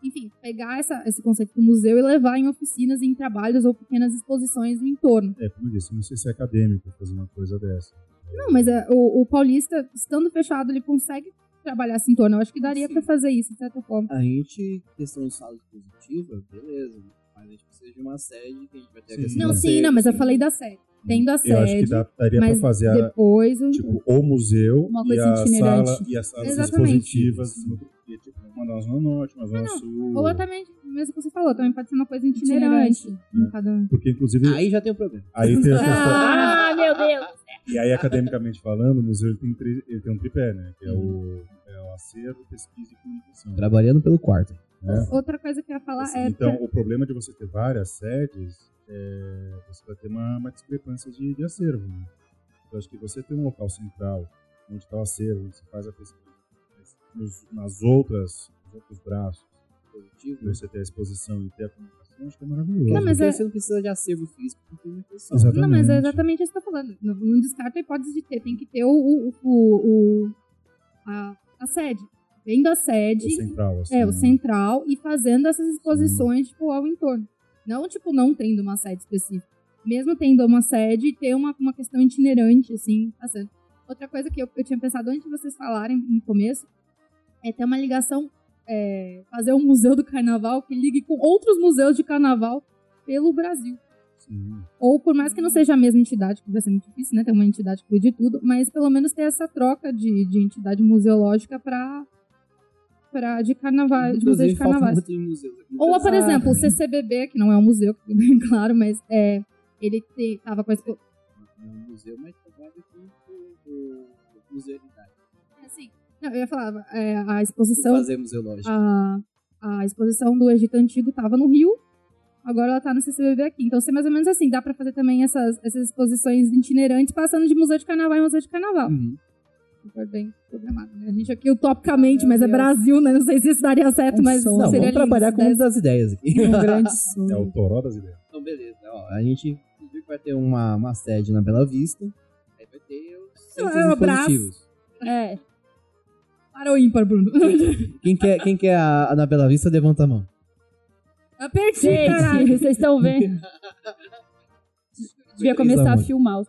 Enfim, pegar essa, esse conceito do museu e levar em oficinas, em trabalhos ou pequenas exposições no entorno. É, como eu disse, não sei se é acadêmico fazer uma coisa dessa. Não, mas é, o, o paulista, estando fechado, ele consegue trabalhar esse entorno. Eu acho que daria pra fazer isso, de certa forma. A gente, questão de sala positiva, beleza. Mas a gente precisa de uma sede que a gente vai ter a Sim. Não, sim, não, mas eu falei da sede. Tendo a Eu acho que sede, dá, daria pra mas fazer a, depois o tipo, o museu Uma e coisa a, itinerante. sala, e as salas Exatamente. expositivas. E, tipo, uma na Zona Norte, uma Zona não. Sul. Ou também, mesmo que você falou, também pode ser uma coisa itinerante. Itinerante. em cada- Porque, inclusive, aí, Aí já tem um problema. tem [LAUGHS] a questão... Ah, meu Deus! E aí, academicamente falando, o museu ele tem, tri- ele tem um tripé, né? Que é o, é o acervo, pesquisa e comunicação. Trabalhando pelo quarto. né? Outra coisa que eu ia falar Assim, é. então, o problema de você ter várias sedes é você vai ter uma, uma discrepância de, de acervo. Né? Eu acho que você tem um local central, onde está o acervo, onde você faz a pesquisa, mas nos, nas outras, nos outros braços, Positivo. você ter a exposição e ter a comunicação, Então acho que é maravilhoso. Não, mas Porque é- você não precisa de acervo físico ter uma impressão. Exatamente. Não, mas é exatamente isso que eu tô falando. Não, não descarta a hipótese de ter. Tem que ter o, o, o, o- a, a sede. Vendo a sede, O central, assim. é, o né? central, e fazendo essas exposições, tipo, ao entorno. Não, tipo, não tendo uma sede específica. Mesmo tendo uma sede, ter uma, uma questão itinerante, assim, fazendo. Outra coisa que eu, eu tinha pensado antes de vocês falarem no começo é ter uma ligação, é, fazer um museu do carnaval que ligue com outros museus de carnaval pelo Brasil. Sim. Ou por mais que não seja a mesma entidade, que vai ser muito difícil, né? Ter uma entidade que cuide de tudo, mas pelo menos ter essa troca de, de entidade museológica para para de carnaval, de museu de carnaval. no Ou, por exemplo, o CCBB, que não é um museu, [LAUGHS] fica bem claro, mas é, ele te, tava com a expo... Não é um museu, mas trabalha com o o musealidade. é, assim, não, eu ia falar, é, a Vou exposição fazer museológico. a, a exposição do Egito Antigo estava no Rio, agora ela tá no CCBB aqui. Então, ser mais ou menos assim, dá pra fazer também essas, essas exposições itinerantes, passando de museu de carnaval em museu de carnaval. Uhum. Super bem programado, né? A gente aqui utopicamente, mas é Deus. Brasil, né? Não sei se isso daria certo, Um mas. Não, seria vamos trabalhar com das ideias aqui. um grande [LAUGHS] É sonho. o toró das ideias. Então, beleza. Ó, a gente viu que vai ter uma, uma sede na Bela Vista. Aí vai ter os centros Ah, o abraço. É. Para o ímpar, Bruno. [LAUGHS] Quem quer, quem quer a, a na Bela Vista, levanta a mão. Aperti, Gente, caralho. vocês estão vendo? Devia começar a filmar.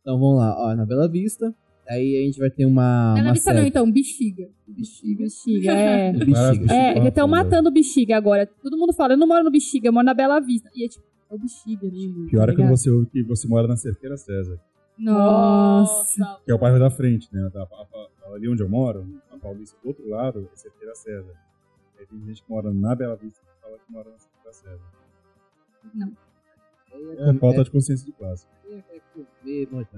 Então vamos lá, ó, na Bela Vista. Aí a gente vai ter uma. Não é uma na vista não, então, bexiga. Bexiga, bexiga, [LAUGHS] é. Bexiga. É, estão matando o bexiga agora. Todo mundo fala, eu não moro no bexiga, eu moro na Bela Vista. E é tipo, é o bexiga ali. Pior tá é quando você ouve que você mora na Cerqueira César, Nossa. que é o bairro da frente, né? Da- a- a- ali onde eu moro, a Paulista, do outro lado, é Cerqueira César. Aí tem gente que mora na Bela Vista que fala que mora na Cerqueira César. É falta de consciência de classe. É, é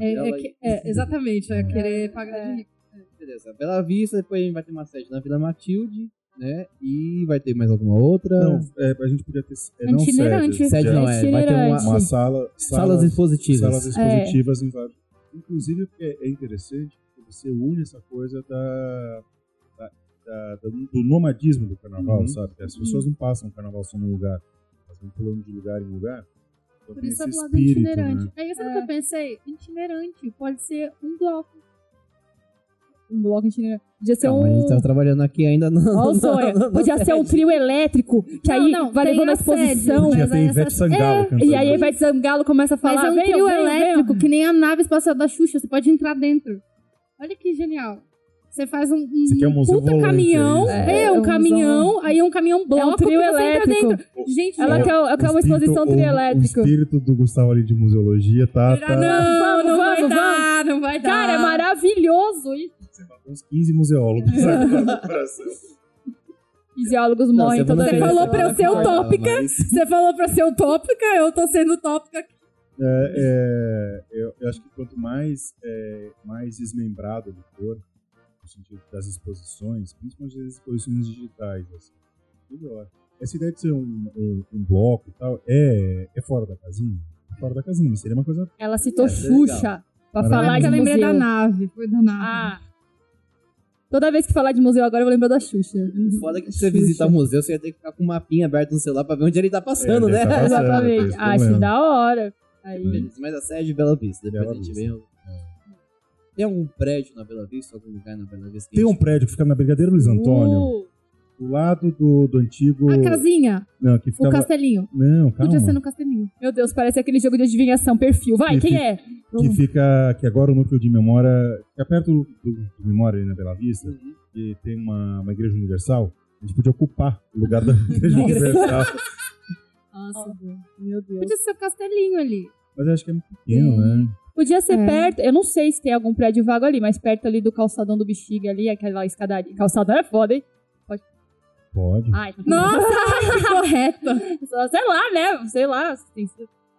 É, é é, exatamente, é querer pagar de rico. Beleza, Bela Vista, depois a gente vai ter uma sede na Vila Matilde, né? E vai ter mais alguma outra? Não, é, a gente podia ter é, não sede, Sede não, é. Vai ter uma, uma sala, salas expositivas. salas expositivas em vários. Inclusive, porque é interessante que você une essa coisa da, da- da- do, nomadismo do carnaval, Uhum. sabe? Que as pessoas não passam o carnaval só num lugar, elas vão pulando de lugar em lugar. Por isso falo do espírito, itinerante. né? Aí sabe o É. que eu pensei? Itinerante pode ser um bloco. Um bloco itinerante. Podia ser Não, um... a gente tá trabalhando aqui ainda no. Olha o sonho. Podia ser um trio elétrico, que aí Não, não, vai levando a a exposição. mas Podia aí ter essa- Ivete Sangalo É. E aí vai Zangalo começa a falar, Mas é um trio elétrico, que nem a nave espacial da Xuxa. Você pode entrar dentro. Olha que genial. Você faz um, um Você um museu puta caminhão. é isso? É, É, um um caminhão. Aí é um caminhão bloco. trio que você entra elétrico. dentro. Gente, Ela eu- quer, ela quer uma exposição trio O espírito do Gustavo ali de museologia tá. tá Não, não vai Vamos, dar, não vai dar. Cara, é maravilhoso isso. Você matou uns 15 museólogos [LAUGHS] agora no coração. Fisiólogos morrem você toda falou vez. Você falou pra eu ser utópica. mas- Você falou pra ser utópica, eu tô sendo utópica aqui. É, é, eu, eu acho que quanto mais, é, mais desmembrado ele for, no sentido das exposições, principalmente das exposições digitais, assim, melhor. Essa ideia de ser um, um, um bloco e tal é, é fora da casinha? É fora da casinha, seria uma coisa. Ela citou É, é. Xuxa pra Maravilha. falar É de eu lembrei museu. da nave. Foi da nave. Ah. Toda vez que falar de museu agora, eu vou lembrar da Xuxa. Foda que você visitar o museu, você ia ter que ficar com um mapinha aberto no celular pra ver onde ele tá passando, É, né? ele tá passando. Exatamente. Acho problema. da hora. Aí. Mas a sede é Bela Vista, depois Bela a gente Vista. vem. Tem algum prédio na Bela Vista, algum lugar na Bela Vista? que Tem a um prédio que fica na Brigadeiro Luiz Antônio, Uh, do lado do, do antigo. A casinha, Não, que o ficava. castelinho. Não, calma. Podia ser no castelinho. meu Deus, parece aquele jogo de adivinhação, perfil. Vai, Que quem fica- é? Que fica. Que agora o núcleo de memória. Fica perto do, do, do memória ali na Bela Vista. Uhum. que tem uma, uma igreja universal, a gente podia ocupar o lugar da [LAUGHS] igreja universal. Nossa, Meu Deus. Podia ser o castelinho ali. Mas eu acho que é muito pequeno, né? Podia ser É. perto, eu não sei se tem algum prédio vago ali, mas perto ali do calçadão do Bexiga ali, aquela escadaria. Calçadão é foda, hein? Pode. Ai, tá Nossa. [LAUGHS] Só, sei lá, né? Sei lá. tem-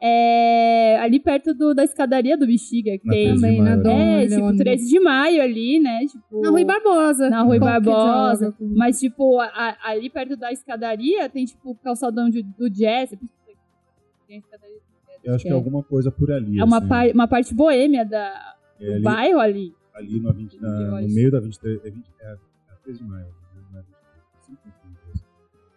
É, ali perto do- da escadaria do Bexiga, que Na tem. 13 de Também, na né? É, tipo, Leônidas. 13 de maio ali, né? Tipo, Na Rui Barbosa. Na Rui é Barbosa. Mas, tipo, a- a- ali perto da escadaria tem, tipo, o calçadão de- do jazz. Tem a escadaria Eu acho que é alguma coisa por ali. É uma, assim. par- uma parte boêmia da, É do ali, bairro ali. ali no, 20, na- no meio da 23. É, 20, é, é 13 de maio. né? Não é 23, 5, 23.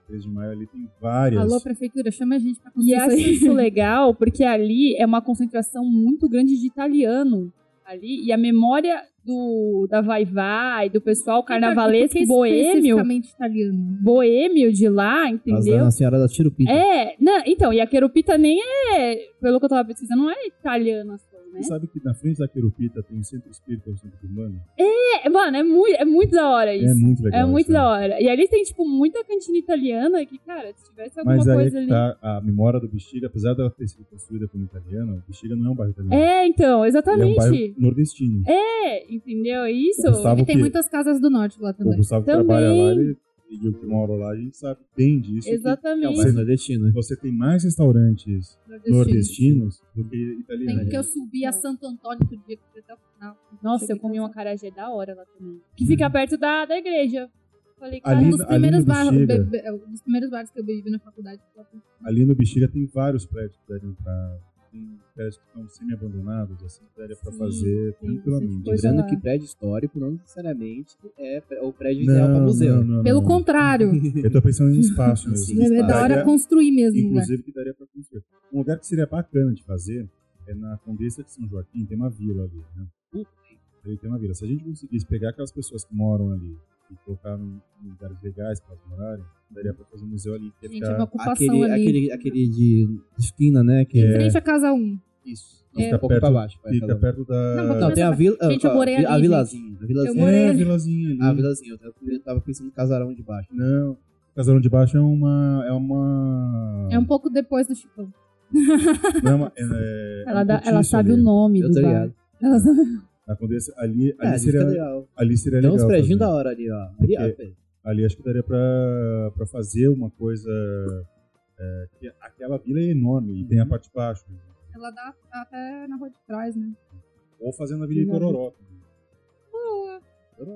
13 de maio ali tem várias. Alô, prefeitura, chama a gente pra E acho isso aí. [LAUGHS] isso legal, porque ali é uma concentração muito grande de italiano. Ali, e a memória do, da Vai Vai, do pessoal carnavalesco Por que boêmio, especificamente italiano. boêmio de lá, entendeu? da Senhora da Tirupita. É, não, então, e a Querupita nem é, pelo que eu tava pesquisando, não é italiana só, né? Você sabe que na frente da Querupita tem o Centro Espírita, o Centro Urbano? É, mano, é muito, é muito da hora isso. É muito legal. É muito isso, da né? hora. E ali tem, tipo, muita cantina italiana que, cara, se tivesse alguma Mas aí é coisa ali. tá a memória do Bexiga, apesar dela ter sido construída como italiana, o Bexiga não é um bairro italiano. É, então, Ele é um bairro exatamente. nordestino. É, entendeu? É Isso. O Gustavo E tem que- muitas casas do norte lá O também. Gustavo que Também. trabalha lá, ele, e eu que moro lá, a gente sabe bem disso. que Exatamente. Mas nordestino. Você tem mais restaurantes Nordestino. nordestinos do que Tem italianos. que eu subi a Santo Antônio outro dia que até o final. Nossa, Cheguei eu comi uma carajé da hora lá também. Que fica perto da, da igreja. Falei, cara, Ali- Um dos primeiros be- be- um dos primeiros bares que eu bebi na faculdade. Ali no Bexiga tem vários prédios que dariam pra. Tem prédios que estão semi-abandonados, assim, que daria pra Sim, fazer tranquilamente. Lembrando lá. que prédio histórico não necessariamente é o prédio ideal pra Não, museu. não, não, Pelo não. contrário, [LAUGHS] Eu tô pensando em espaço mesmo. Sim, é da espaço. hora Daria- construir mesmo. lugar. Inclusive que daria pra construir. Um lugar que seria bacana de fazer é na Condessa de São Joaquim, tem uma vila ali, né? Ali tem uma vila. Se a gente conseguisse pegar aquelas pessoas que moram ali e colocar em em lugares legais para elas morarem, daria pra fazer um museu ali. Gente, ficar- é uma ocupação Aquele, ali. aquele, aquele de esquina, né? Que É. Frente à casa 1. Isso. É. Fica um pouco pra baixo. Fica um. perto da. Não, Não, tem a vila. Gente, eu a- morei a, ali, vilazinha. A vilazinha. Eu morei É, a vilazinha ali. A vilazinha. Eu tava- pensando no casarão de baixo. Não. O casarão de baixo é uma. É uma. É um pouco depois do Chipão. não é uma- é- é ela, um dá- ela sabe ali. o nome Eu do tô bar. ligado. Ela sabe- A Condessa, ali, É, ali, ali seria, legal. ali seria Tem legal. uns prédios da hora ali, ó. Ali, Porque- Ali acho que daria pra, pra fazer uma coisa. é, que aquela vila é enorme e tem a parte de baixo. né? Ela dá até na rua de trás, né? Ou fazendo a Vila Itororó. também.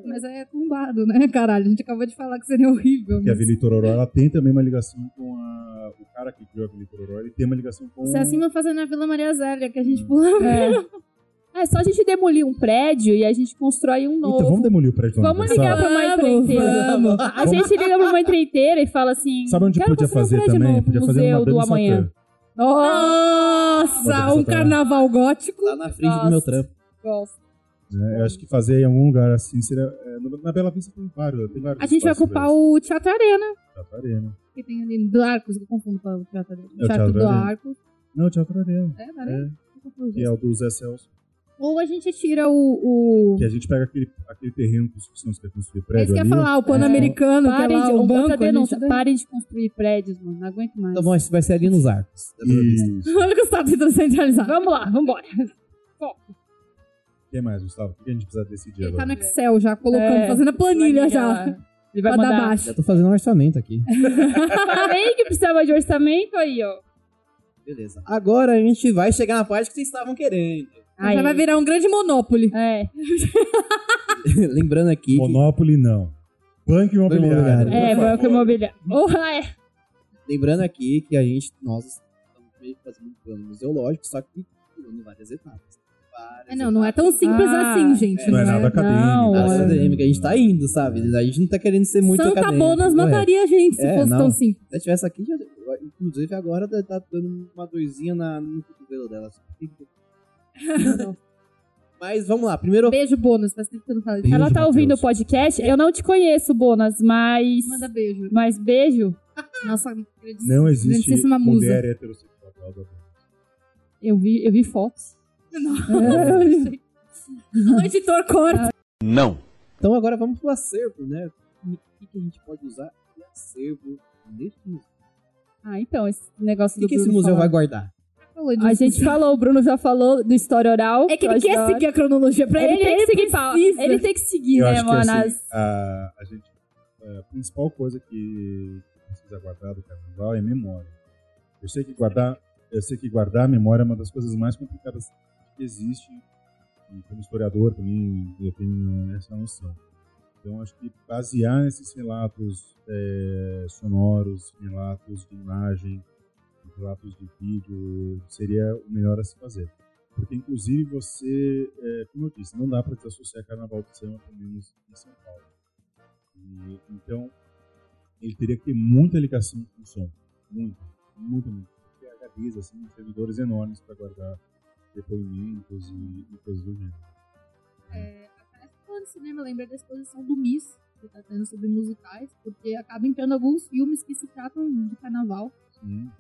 Mas é tombado, né, caralho? A gente acabou de falar que seria horrível. Porque a mas- Vila Itororó ela tem também uma ligação com a. O cara que criou a Vila Itororó, ele tem uma ligação com. Se assim vai fazer na Vila Maria Zélia, que a gente pula. É. [LAUGHS] É só a gente demolir um prédio e a gente constrói um novo. Então vamos demolir o prédio Vamos ligar pra uma empreiteira. vamos. A gente liga pra uma empreiteira e fala assim: Sabe onde podia um fazer prédio também? novo, Podia fazer museu uma do amanhã. Satã. Nossa, um carnaval gótico. Lá na frente do meu Nossa. trampo. Gosto. né? Eu acho que fazer em algum lugar assim seria. é, na Bela Vista tem vários. Tem vários A gente vai ocupar o Teatro Arena. Teatro Arena. Que tem ali do Arcos, eu confundo com o Teatro Arena. É o Teatro Teatro do Arena. Arcos. Não, Teatro Arena. É, Arena. É, que é o do Zé Celso. Ou a gente tira o. o... Que a gente pega aquele, aquele terreno que os cristãos querem construir É isso que eu ia falar, o Pan-Americano, que é lá de, o banco. denúncia, gente- parem de construir prédios, mano. Não aguento mais. Então bom, isso vai ser ali nos arcos. [LAUGHS] Olha que você tá tentando centralizar. Vamos lá, vambora. O que mais, Gustavo? O que a gente precisa decidir Ele tá agora? no Excel já, colocando, É, fazendo a planilha já. Ele vai Pra dar mandar. baixo. Já tô fazendo um orçamento aqui. [LAUGHS] Falei que precisava de orçamento aí, ó. Beleza. Agora a gente vai chegar na parte que vocês estavam querendo. Aí. Já vai virar um grande Monopoly. É, [LAUGHS] Lembrando aqui. que- Monopoly não. Banco imobiliário. é, banco imobiliário. Oh, é. Lembrando aqui que a gente, nós estamos fazendo um plano museológico, só que pulando várias etapas. Várias É, não, não é tão simples Ah, assim, gente. Não é nada acadêmico. Não, Nada é. acadêmico, a gente tá indo, sabe? A gente não tá querendo ser muito Santa acadêmico. Bonas correto. mataria a gente se É, fosse não. tão simples. Se tivesse aqui, já, inclusive agora tá tá dando uma dorzinha na, no cotovelo dela. [LAUGHS] Mas vamos lá, primeiro. Beijo, bônus. Faz tempo que eu não falo isso. Beijo, Ela tá ouvindo o podcast. Eu não te conheço, Bonas, mas. Manda beijo. Mas beijo. [LAUGHS] Nossa, Não existe grandíssima musa. mulher heterossexual. Eu vi, eu vi fotos. [LAUGHS] O editor corta. Não. Então agora vamos pro acervo, né? O que, que a gente pode usar de acervo neste museu? Ah, então, esse negócio O do que, que esse museu vai falar. guardar? A gente falou, o Bruno já falou do história oral. É que ele quer seguir a cronologia pra Ele ele. tem que seguir, pau. Ele tem que seguir, Eu né, acho que mano? assim, as- a, a gente, a principal coisa que precisa guardar do carnaval é memória. Eu sei que guardar, eu sei que guardar a memória é uma das coisas mais complicadas que existe. E como historiador também eu tenho essa noção. Então acho que basear nesses relatos eh, sonoros, relatos de imagem, relatos de vídeo seria o melhor a se fazer. Porque, inclusive, você, é, como eu disse, não dá para desassociar Carnaval de Samba, pelo menos em São Paulo. E, então, ele teria que ter muita ligação com o som. Muito, muito, muito. Porque HDs, assim, servidores enormes para guardar depoimentos e, e coisas do gênero. É, até falando de cinema, eu lembrei da exposição do Miss, que tá tendo sobre musicais, porque acaba entrando alguns filmes que se tratam de carnaval. Sim.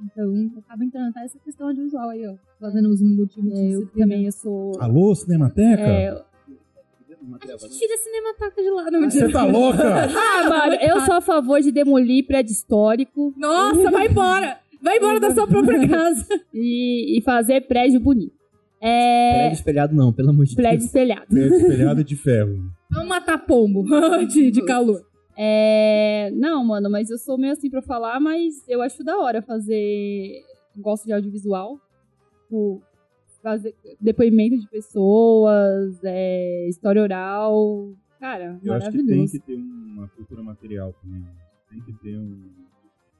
Então, acaba entrando até essa questão audiovisual aí, ó. Fazendo os motivos É, eu também eu sou. Alô, Cinemateca? É, A gente tira a Cinemataca de lá, não Você tá louca? [LAUGHS] ah, mano, eu sou a favor de demolir prédio histórico Nossa, vai embora! Vai embora da sua própria [LAUGHS] casa. e, e fazer prédio bonito. É. Prédio espelhado não, pelo amor de Prédio Deus. espelhado. Prédio espelhado de ferro. Vamos matar pombo [LAUGHS] de, de calor. É. Não, mano, mas eu sou meio assim pra falar, mas eu acho da hora fazer. Gosto de audiovisual. Tipo, fazer depoimento de pessoas, é, história oral. Cara, Eu acho que tem que ter uma cultura material também. Tem que ter um.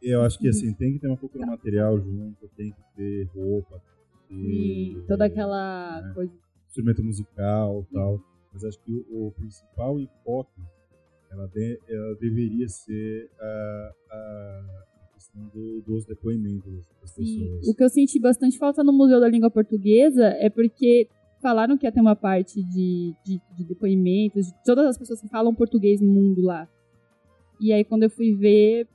Eu acho que assim, tem que ter uma cultura material junto, tem que ter roupa, tem que E ter toda aquela né? coisa. instrumento musical e tal. Mas acho que o, o principal enfoque ela, de- ela deveria ser a, a questão do- dos depoimentos das Sim. pessoas. O que eu senti bastante falta no Museu da Língua Portuguesa é porque falaram que ia ter uma parte de, de, de depoimentos de todas as pessoas que falam português no mundo lá. E aí, quando eu fui ver.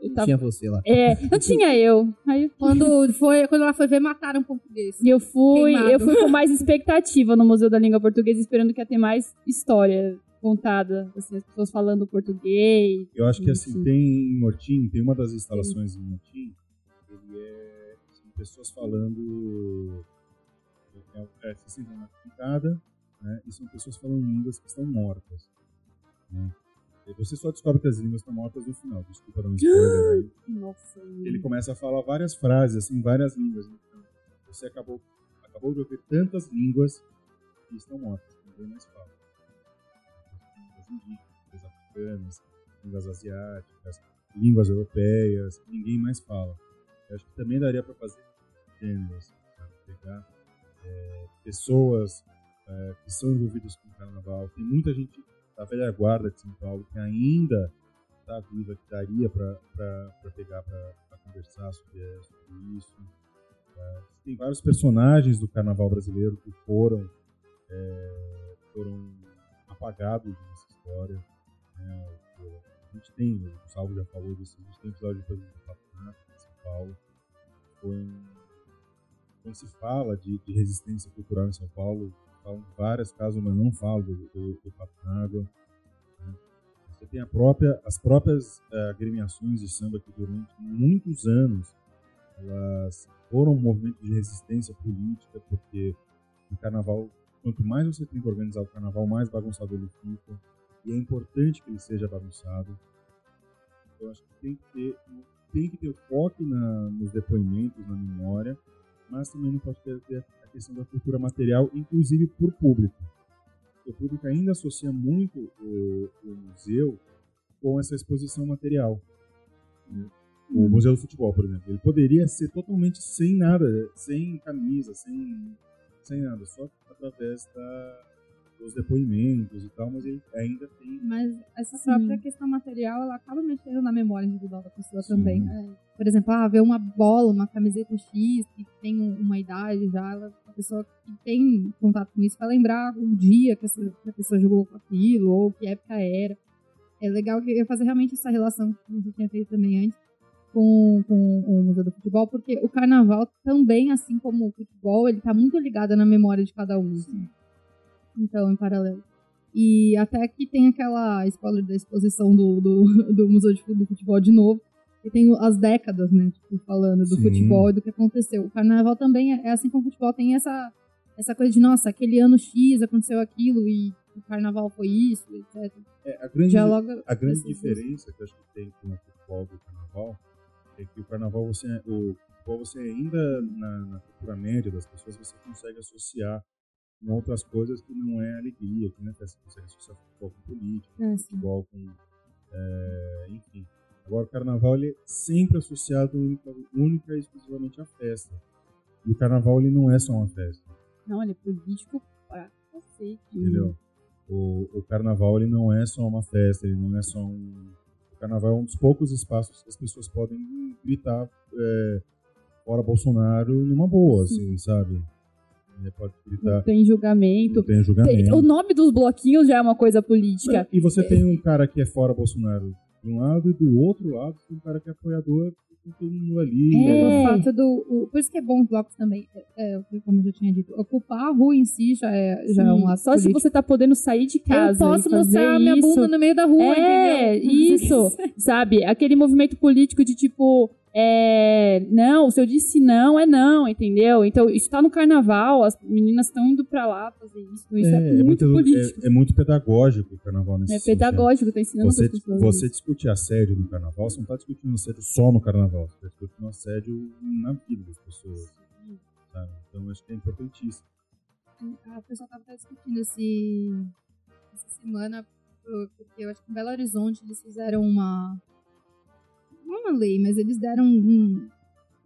Eu tava... Tinha você lá. É, não tinha eu. Aí eu- Quando, foi, quando ela foi ver, mataram um português. E eu fui, Queimado. eu fui com mais expectativa no Museu da Língua Portuguesa, esperando que ia ter mais história contada, assim, as pessoas falando português. Eu acho que assim, Sim. tem em Mortim, tem uma das instalações em Mortim, ele é são pessoas falando é, é, sentem na pintada, né? E são pessoas falando línguas que estão mortas. Né? E você só descobre que as línguas estão mortas no final. Desculpa dar um spoiler aí. [GASPS] Nossa. Ele começa a falar várias frases, assim, várias línguas. Então, você acabou, acabou de ouvir tantas línguas que estão mortas, ninguém mais fala. Indígenas, africanas, línguas asiáticas, línguas europeias, ninguém mais fala. Eu acho que também daria para fazer gêneros, sabe? pegar é, pessoas é, que são envolvidas com o carnaval. Tem muita gente da velha guarda de São Paulo que ainda está viva, que daria para pegar para conversar sobre, sobre isso. É, tem vários personagens do carnaval brasileiro que foram, é, foram apagados nessa né? A gente tem, o Gustavo já falou disso, a gente tem episódio por exemplo, do Patronato de São Paulo. Quando se fala de, de resistência cultural em São Paulo, falam de vários casos, mas não falam do, do, do Pato d'Água. né? Você tem própria, as próprias eh, agremiações de samba que durante muitos anos elas foram um movimento de resistência política, porque o carnaval, quanto mais você tenta organizar o carnaval, mais bagunçado ele fica. E é importante que ele seja bagunçado. Então, acho que tem que ter, tem que ter o foco na, nos depoimentos, na memória, mas também não pode ter a questão da cultura material, inclusive por público. O público ainda associa muito o, o museu com essa exposição material. né? O Museu do Futebol, por exemplo, ele poderia ser totalmente sem nada, sem camisa, sem, sem nada, só através da, dos depoimentos e tal, mas ele ainda tem Mas essa Sim. própria questão material, ela acaba mexendo na memória individual da pessoa Sim. também. né? Por exemplo, ah, ver uma bola, uma camiseta X, que tem um- uma idade já, ela, a pessoa que tem contato com isso vai lembrar o dia que, essa, que a pessoa jogou com aquilo, ou que época era. É legal que eu fazer realmente essa relação que a gente tinha feito também antes com, com o Museu do Futebol, porque o carnaval também, assim como o futebol, ele tá muito ligado na memória de cada um. assim. Então, em paralelo. E até que tem aquela spoiler da exposição do, do, [LAUGHS] do Museu de, do Futebol de novo. E tem as décadas, né? Tipo, falando do Sim. futebol e do que aconteceu. O carnaval também é, é assim como o futebol tem essa, essa coisa de, nossa, aquele ano X aconteceu aquilo e o carnaval foi isso, etc. É, a grande, Dialoga a grande diferença que eu acho que tem com o futebol do carnaval é que o carnaval você o futebol você ainda na, na cultura média das pessoas você consegue associar com outras coisas que não é alegria, que não é festa, você associar futebol com política, sim. futebol com é, enfim. Agora o carnaval ele é sempre associado única, única e exclusivamente à festa. E o carnaval ele não é só uma festa. Não, ele é político pra cacete. entendeu? O, o carnaval ele não é só uma festa, ele não é só um. O O carnaval é um dos poucos espaços que as pessoas podem gritar é, fora Bolsonaro numa boa, assim, sabe? É, pode gritar. Não tem julgamento. Não tem julgamento. Tem- o nome dos bloquinhos já é uma coisa política. E você tem um cara que é fora Bolsonaro de um lado e do outro lado tem um cara que é apoiador com todo mundo ali. É. O fato do. o- por isso que é bom os blocos também. É, é, como eu já tinha dito, ocupar a rua em si já é, já é um Sim, ato Só se político. você tá podendo sair de casa. Eu posso e fazer mostrar a minha isso. bunda no meio da rua, É, entendeu? isso, [LAUGHS] sabe? Aquele movimento político de tipo, é, não, se eu disse não, é não, entendeu? Então, isso tá no carnaval, as meninas estão indo pra lá fazer isso. Isso é, muito, político. é- é muito pedagógico o carnaval nesse É, sentido. pedagógico, tá ensinando Você, as pessoas. você discutir assédio no carnaval, você não está discutindo assédio só no carnaval, você está discutindo assédio na vida das pessoas. Sabe? Então acho que é importantíssimo. A pessoa tava até discutindo esse, essa semana, porque eu acho que em Belo Horizonte eles fizeram uma. Uma lei, mas eles deram um.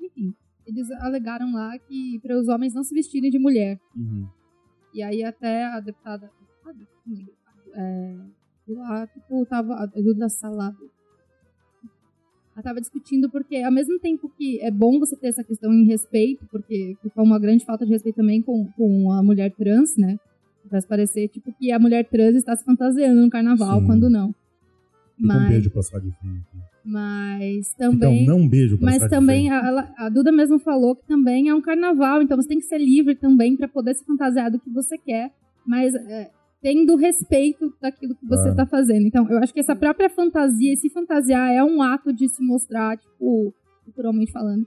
Enfim, eles alegaram lá que para os homens não se vestirem de mulher. Uhum. E aí até a deputada. lembro, É, lá, tipo, tava. A Duda Salado. Ela tava discutindo porque, ao mesmo tempo que é bom você ter essa questão em respeito, porque fica uma grande falta de respeito também com, com a mulher trans, né? Faz parecer, tipo, que a mulher trans está se fantasiando no carnaval, Sim. quando não. Então um Mas, beijo pra Sade Fim. Mas Então, também. não um beijo pra Mas também, a, ela- a Duda mesmo falou que também é um carnaval, então você tem que ser livre também para poder se fantasiar do que você quer, mas é, tendo respeito daquilo que você está fazendo. Então, eu acho que essa própria fantasia, esse fantasiar é um ato de se mostrar, tipo, culturalmente falando,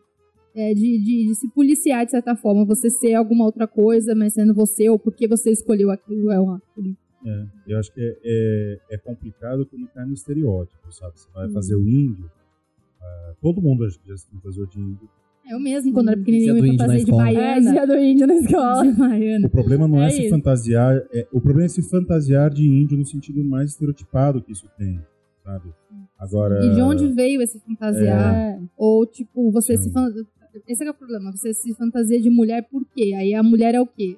é, de, de, de se policiar de certa forma, você ser alguma outra coisa, mas sendo você, ou porque você escolheu aquilo, é um ato. É, eu acho que é, é, é complicado quando cai no estereótipo, sabe? Você Hum. vai fazer o índio. ah, todo mundo acho que já se fantasiou de índio. Eu mesmo, quando era pequenininho, Dia do me fantasiei de escola. É, baiana. dia do índio na escola. De baiana. O problema não é, É se isso. fantasiar, é- o problema é se fantasiar de índio no sentido mais estereotipado que isso tem, sabe? Agora. E de onde veio esse fantasiar? É. Ou, tipo, você Sim. se fan... Esse é, que é o problema. Você se fantasia de mulher por quê? Aí a mulher é o quê?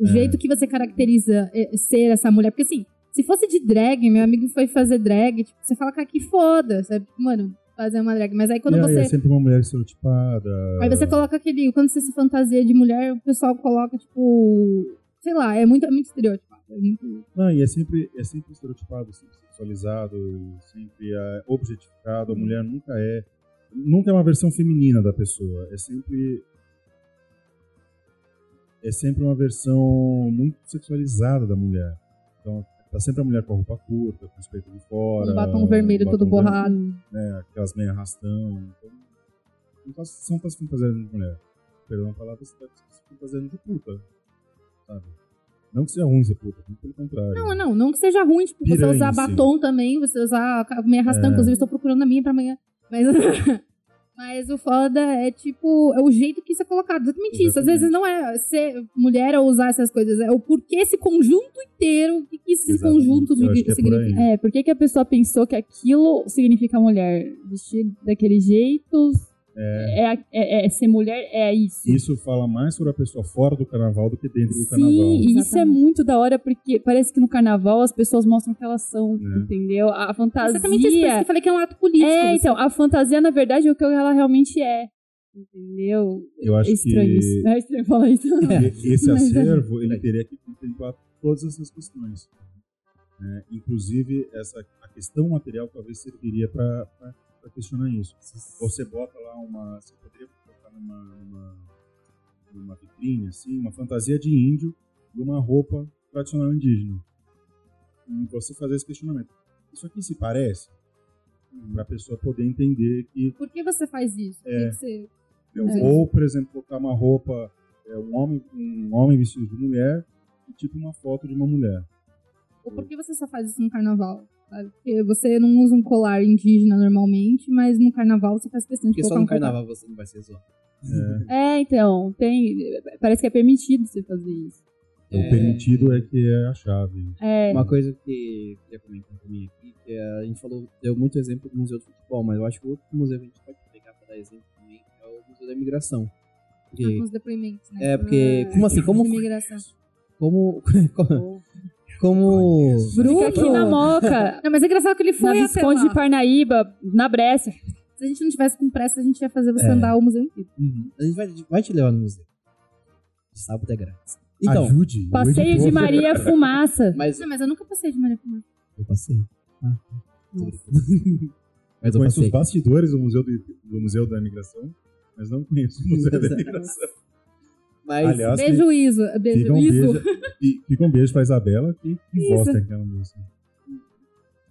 O É. jeito que você caracteriza é, ser essa mulher. Porque, assim, se fosse de drag, meu amigo foi fazer drag, tipo, você fala, cara, que foda, sabe? Mano, fazer uma drag. Mas aí quando e aí você... é sempre uma mulher estereotipada. Aí você coloca aquele... Quando você se fantasia de mulher, o pessoal coloca, tipo... Sei lá, é muito, é muito estereótipo. É muito... Não, e é sempre, é sempre estereotipado, sempre sexualizado, sempre é objetificado. A mulher nunca é. Nunca é uma versão feminina da pessoa. É sempre. É sempre uma versão muito sexualizada da mulher. Então, tá sempre a mulher com a roupa curta, com os peitos de fora. Um batom vermelho batom todo borrado. né, aquelas meias arrastão. Então, não tá, você não tá se fantasiando de mulher. Perdão a palavra, você tá se fantasiando de puta. Sabe? Não que seja ruim ser puta, pelo contrário. Não, não, não que seja ruim, tipo, você Piranha, usar sim. batom também, você usar meia arrastão, É. inclusive estou procurando a minha pra amanhã. Mas, [LAUGHS] mas o foda é, tipo, é o jeito que isso é colocado. Exatamente, isso. Às Exatamente. vezes não é ser mulher ou usar essas coisas, é o porquê esse conjunto inteiro, o que, que esse Exatamente. conjunto que é significa. É, por que, que a pessoa pensou que aquilo significa mulher? Vestir daquele jeito é, a- é- é ser mulher, é isso. Isso fala mais sobre a pessoa fora do carnaval do que dentro do Sim, carnaval. e isso é muito da hora, porque parece que no carnaval as pessoas mostram que elas são, É. entendeu? A fantasia. Exatamente isso, por isso que eu falei que é um ato político. É, você- então, a fantasia, na verdade, é o que ela realmente é. Entendeu? Eu acho é estranho que isso. É estranho falar isso. esse [LAUGHS] é. acervo ele teria que contemplar todas essas questões. né? Inclusive, essa, a questão material talvez serviria para questionar isso. Você bota lá uma. Você poderia botar numa, numa, numa vitrine, assim, uma fantasia de índio e uma roupa tradicional indígena. E você fazer esse questionamento. Isso aqui se parece? Para a pessoa poder entender que Por que você faz isso? É. você... Entendeu? Ou, por exemplo, colocar uma roupa, é, um, homem, um homem vestido de mulher e tipo uma foto de uma mulher. Ou por que você só faz isso no carnaval? Porque você não usa um colar indígena normalmente, mas no carnaval você faz questão de Porque só no um colar. carnaval você não vai ser zoado. É, É, então, tem. Parece que é permitido você fazer isso. então, O permitido é que é a chave. É. Uma coisa que eu queria comentar também aqui, que é, a gente falou, deu muito exemplo do Museu do Futebol, mas eu acho que outro museu que a gente pode pegar pra dar exemplo também é o Museu da Imigração. Porque, Ah, com os depoimentos, né? é, porque, Ah, como assim, como, de imigração. como, [LAUGHS] como, como. Fica aqui na Moca, Não, mas é engraçado que ele na foi até Visconde lá. de Parnaíba, na Brécia. Se a gente não tivesse com pressa, a gente ia fazer você É. andar o museu inteiro. Uhum. A gente vai, vai te levar no museu. Sábado é grátis. Então, Ajude. o Passeio de editor. Maria [LAUGHS] Fumaça. mas Não, mas eu nunca passei de Maria Fumaça. eu passei. Ah, brincando. [LAUGHS] mas eu Conheço os passei. bastidores do Museu, de- do museu da Imigração, mas não conheço o [LAUGHS] Museu da Imigração. Mas Aliás, Beijo, Iso. fica Beijo, um beijo, fi- fica um beijo pra Isabela, que, que Isso. voz tem aquela música.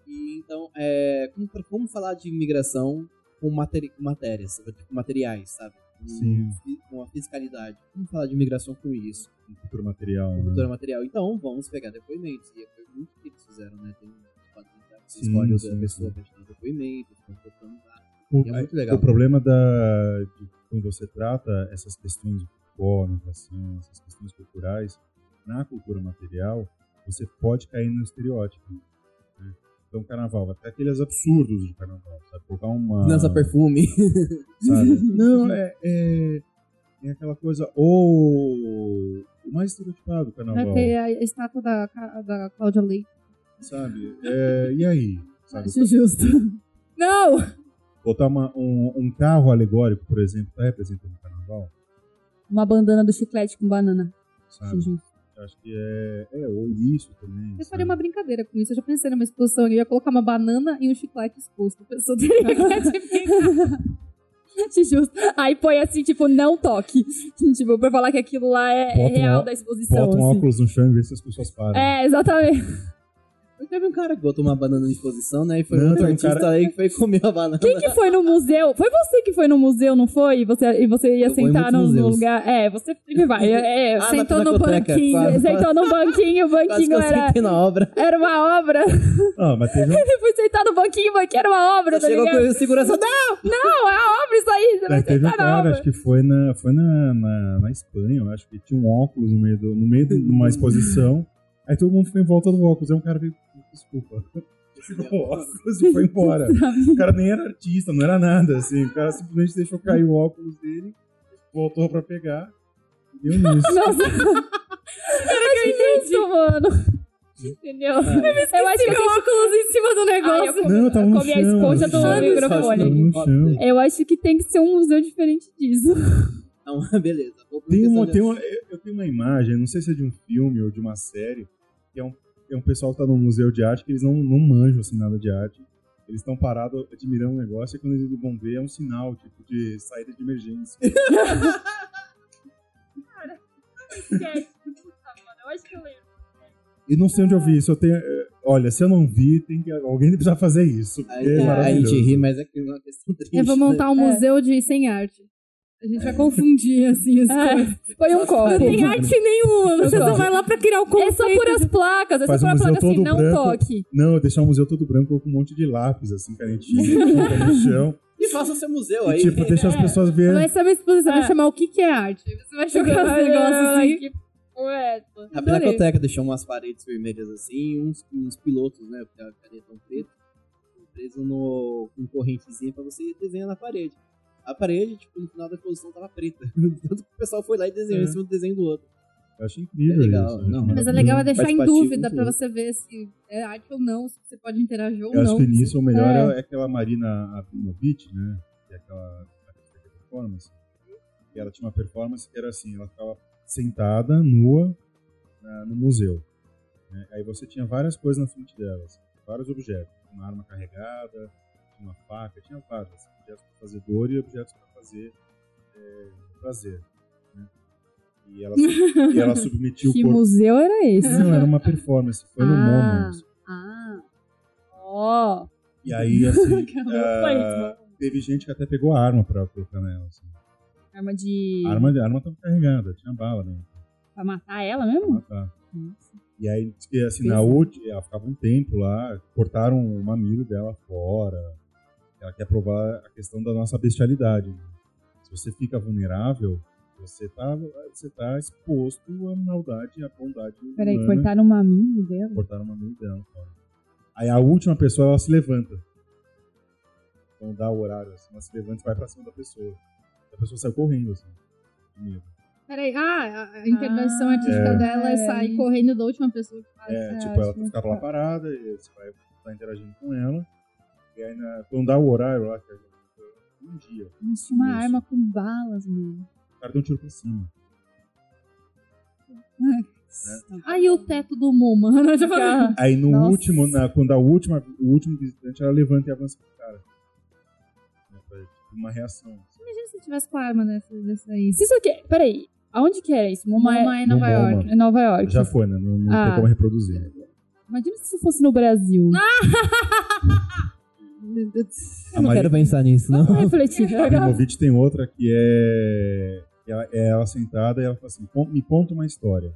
E, então, é, como, como falar de imigração com, materi com matérias, com materiais, sabe? Com, Sim. com a fiscalidade. Como falar de imigração com isso? Um futuro material, né? Cultura material. Então, vamos pegar depoimentos. E foi muito que eles fizeram, né? Tem um você Sim, escolhe o sim, da pessoa sim. pra te dar depoimento, ficam colocando lá. O, É muito legal. o problema da, de quando você trata essas questões de imigração, essas questões culturais, na cultura material, você pode cair no estereótipo. né? Então, carnaval, até aqueles absurdos de carnaval, sabe? Colocar uma. Lança perfume. sabe? [LAUGHS] Não, é, é, é aquela coisa. Ou. O mais estereotipado do carnaval, Vai ter a estátua da, da Cláudia Leite. sabe? É, e aí? Sabe? Acho justo. Não! Botar uma- um, um carro alegórico, por exemplo, tá representando o carnaval, Uma bandana do chiclete com banana. sabe? Acho que é. É, ou isso também. Eu sabe? faria uma brincadeira com isso. Eu já pensei numa exposição. Eu ia colocar uma banana e um chiclete exposto. A pessoa teria que. Acho [LAUGHS] justo. Aí põe assim, tipo, não toque. Tipo, pra falar que aquilo lá é, é um real ó- da exposição. Bota um assim. óculos no chão e vê se as pessoas param. É, exatamente. Teve um cara que botou uma banana em exposição, né? E foi Não, um artista cara- aí que foi comer a banana. Quem que foi no museu? Foi você que foi no museu, não foi? E você, e você ia Eu sentar no, museus. lugar. É, você sempre vai. É, Ah, na sentou no banquinho. quase. sentou no banquinho, o Quase que banquinho eu era, na obra. era uma obra. Ah, mas teve um, [LAUGHS] Ele foi sentar no banquinho, o banquinho era uma obra, tá Chegou ligado? com o segurança. Não! Não, é a obra isso aí, você vai É, teve um na cara, obra. acho que foi na, foi na, na, na Espanha, eu acho que tinha um óculos no meio, do, no meio de uma exposição. Aí todo mundo ficou em volta do óculos. Aí um cara veio, desculpa. Tirou o [LAUGHS] óculos e foi embora. O cara nem era artista, não era nada, assim. O cara simplesmente deixou cair o óculos dele, voltou pra pegar e deu nisso. Nossa. [LAUGHS] Era que isso, mano. Entendeu? Eu acho que óculos em cima do negócio. Ai, eu Não, tava no comi a esponja do chão. microfone. Chão. Eu acho que tem que ser um museu diferente disso. Então, [LAUGHS] beleza. Tem uma, tem uma, eu eu tenho uma imagem, não sei se é de um filme ou de uma série, que é um, é um pessoal que tá no museu de arte que eles não, não manjam assim, nada de arte. Eles estão parados admirando um negócio e quando eles vão ver é um sinal, tipo, de saída de emergência. [LAUGHS] Eu acho que eu lembro. E não sei onde eu vi isso. Eu tenho, eh, olha, se eu não vi, tem que, alguém precisa fazer isso. Aí, é a maravilhoso. gente ri, mas é que é uma questão triste. Eu vou montar um É. museu de sem arte. A gente vai confundir, assim, as [LAUGHS] É, coisas. Foi um copo. Não tem arte nenhuma. Você Não. só vai lá pra criar o É conceito. só por as placas, é só Faz por um a museu placa assim, todo não branco. toque. Não, deixar o museu todo branco com um monte de lápis, assim, canetinha, tinta [LAUGHS] no chão. E faça seu museu E, aí. tipo, deixa as É. pessoas verem. Vai ser uma exposição, vai É. chamar o que que é arte. Aí Você vai jogar os negócios assim. Que poeta. A Pinacoteca deixou umas paredes vermelhas assim, uns, uns pilotos, né? Porque a caneta preto, preso no, com correntezinha pra você desenhar na parede. A parede, tipo, no final da exposição tava preta. [LAUGHS] Tanto que o pessoal foi lá e desenhou É. em cima do desenho do outro. Eu acho incrível É legal, isso. eu não, acho Mas é legal é deixar em dúvida pra tudo. você ver se é arte ou não, se você pode interagir ou Eu acho não. que nisso o melhor É. é, aquela Marina Abramovic, né? Que é aquela artista de performance. E ela tinha uma performance que era assim, ela ficava sentada, nua, na- no museu. né? Aí você tinha várias coisas na frente dela, assim, vários objetos. Uma arma carregada, uma faca, tinha vários. objetos para fazer dor e objetos para fazer é, prazer. Né? E, ela, [LAUGHS] e ela submetia o Que corpo. museu era esse? Não, era uma performance, foi no Ah. Moments. Ah. Ó. E aí, assim, [LAUGHS] ah, teve gente que até pegou a arma pra colocar nela. Assim. Arma de. A arma, a arma tava carregada, tinha bala dentro. Pra matar ela pra mesmo? matar. Nossa. E aí, que, assim, na última, ela ficava um tempo lá, cortaram o mamilo dela fora. Ela quer provar a questão da nossa bestialidade. né? Se você fica vulnerável, você tá, você tá exposto à maldade e à bondade Peraí, humana. cortaram o maminho dela? Cortaram o mamilo dela fora. Aí a última pessoa, ela se levanta. Então dá o horário, assim, ela se levanta e vai pra cima da pessoa. A pessoa sai correndo, assim, de medo. Peraí, ah, a- a intervenção Ah, artística É. dela é sair correndo da última pessoa que faz. É, É, tipo, ela ficava lá parada, e você vai estar interagindo com ela. E aí, na, quando dá o horário lá, que é um dia, Mas tinha uma Isso. arma com balas, mano. o cara deu um tiro pra cima. Aí o teto do Muma. né? Já falei. Aí no Nossa. último, na, quando a última, o último visitante, ela levanta e avança pro cara. Né, tipo, uma reação. Imagina se tivesse com a arma dessa, dessa aí. Se isso aqui. Peraí, aonde que era isso? Moma Moma é Nova No York. É Nova York. Já foi, né? Não, não Ah. tem como reproduzir. Imagina se isso fosse no Brasil. [LAUGHS] Eu não Mari- quero pensar nisso, não. Vamos refletir. A Abramovich tem outra que é, ela, é ela sentada e ela fala assim, "Con- me conta uma história.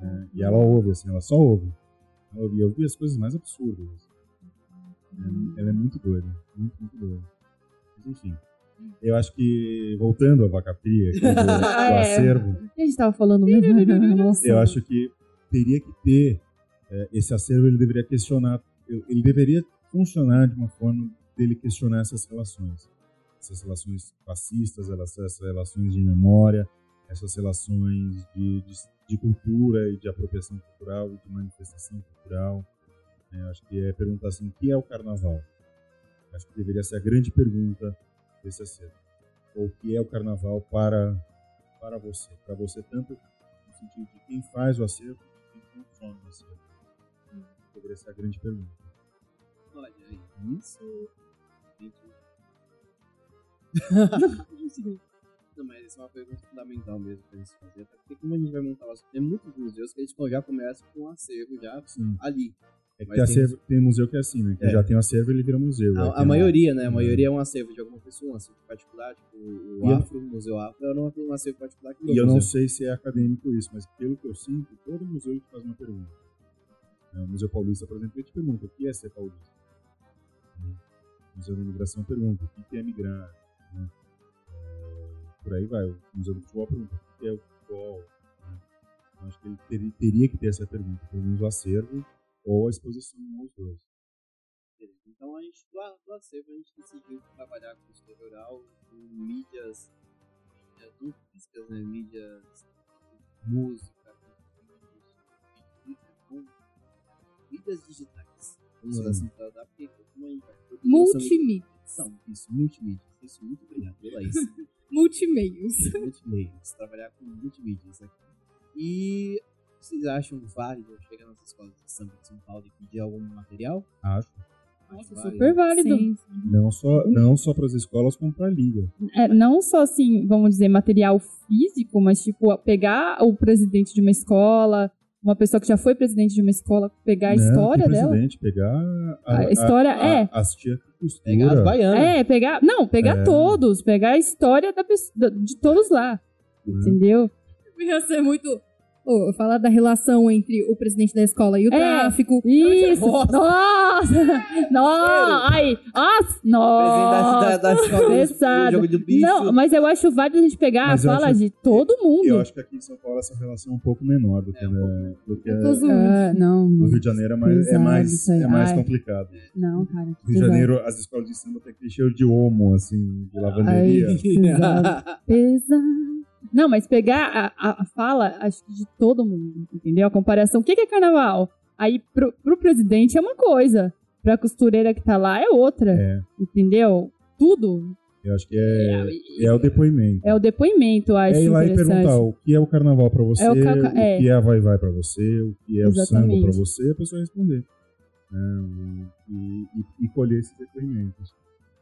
É, e ela ouve, assim, ela só ouve. Ela ouve, eu ouvi as coisas mais absurdas. É, ela é muito doida, muito, muito doida. Mas, enfim, eu acho que, voltando à vaca fria, aqui do, do [LAUGHS] É. acervo, O que a gente tava falando mesmo? Nossa. eu acho que teria que ter é, esse acervo ele deveria questionar ele deveria funcionar de uma forma dele questionar essas relações. Essas relações fascistas essas relações de memória essas relações de, de, de cultura e de apropriação cultural e de manifestação cultural É, acho que é perguntar assim o que é o carnaval? Acho que deveria ser a grande pergunta desse acervo ou o que é o carnaval para para você? Para você tanto no sentido de quem faz o acervo e quem consome o acervo. Deveria ser a grande pergunta. Olha, isso. [LAUGHS] Não, mas essa é uma pergunta fundamental mesmo pra gente fazer. Até porque como a gente vai montar o Tem muitos museus que eles já começam com um acervo já Sim. ali. É tem, acervo, tem museu que é assim, né? Que É. já tem o acervo ele vira museu. Aí A, a maioria, né? A Uhum. maioria é um acervo de alguma pessoa, um acervo particular, tipo o E eu- Afro, o Museu Afro, era um um acervo particular que E eu não museu. sei se é acadêmico isso, mas pelo que eu sinto, todo museu te faz uma pergunta. É, O Museu Paulista, por exemplo, ele te pergunta o que é ser paulista. Museu da Imigração pergunta o que é migrar. Né? É, Por aí vai. O Museu do Futebol pergunta o que é o futebol. Né? Então, acho que ele teria, teria que ter essa pergunta, pelo menos o acervo ou a exposição um aos dois. Então a gente, do, do acervo, a gente decidiu trabalhar com história oral, com mídias, mídias físicas, né? Mídias, música, com mídias digitais. Todos nós somos- Multimídia. Não, isso, multimídia. Isso, muito obrigado pela isso. [LAUGHS] Multimeios. [LAUGHS] multimídias, trabalhar com multimídias aqui. E vocês acham válido chegar nas escolas de samba de São Paulo e pedir algum material? Acho. Nossa, Acho super válido. Sim, sim. Não só, não só para as escolas, como para a liga. É, não só assim, vamos dizer, material físico, mas tipo, pegar o presidente de uma escola, uma pessoa que já foi presidente de uma escola, pegar a Não, história que dela. presidente, pegar a, A história é. As tia costura. Pegar as baianas. É, pegar. Não, pegar É. todos, pegar a história da- de todos lá. Uhum. Entendeu? Ia ser muito. Ô, falar da relação entre o presidente da escola e o É. tráfico. Isso! Nossa. [LAUGHS] Nossa! Nossa! Ai! Nossa! Presidente da, Nossa! da escola jogo do bicho. Não, mas eu acho válido a gente pegar Mas a fala acho- de todo mundo. Eu acho que aqui em São Paulo essa relação é um pouco menor do que, É, né, do que zoando. Ah, não, no Rio de Janeiro é mais, é mais, é mais Ai. complicado. não, cara. No Rio de Janeiro, as escolas de samba tem que ter cheiro de homo, assim, de lavanderia. Pesado. Pesado. [LAUGHS] Não, mas pegar a, a- a fala, acho que de todo mundo, entendeu? A comparação. O que que é carnaval? Aí, pro, pro presidente é uma coisa. Pra costureira que tá lá é outra. É, Entendeu? Tudo eu acho que é, é o depoimento. é o depoimento, acho É ir lá e perguntar o que é o carnaval pra você, É o o, ca- é. que é a vai vai pra você, o que é o samba Exatamente. pra você, a pessoa responder. né, e, e- e colher esses depoimentos.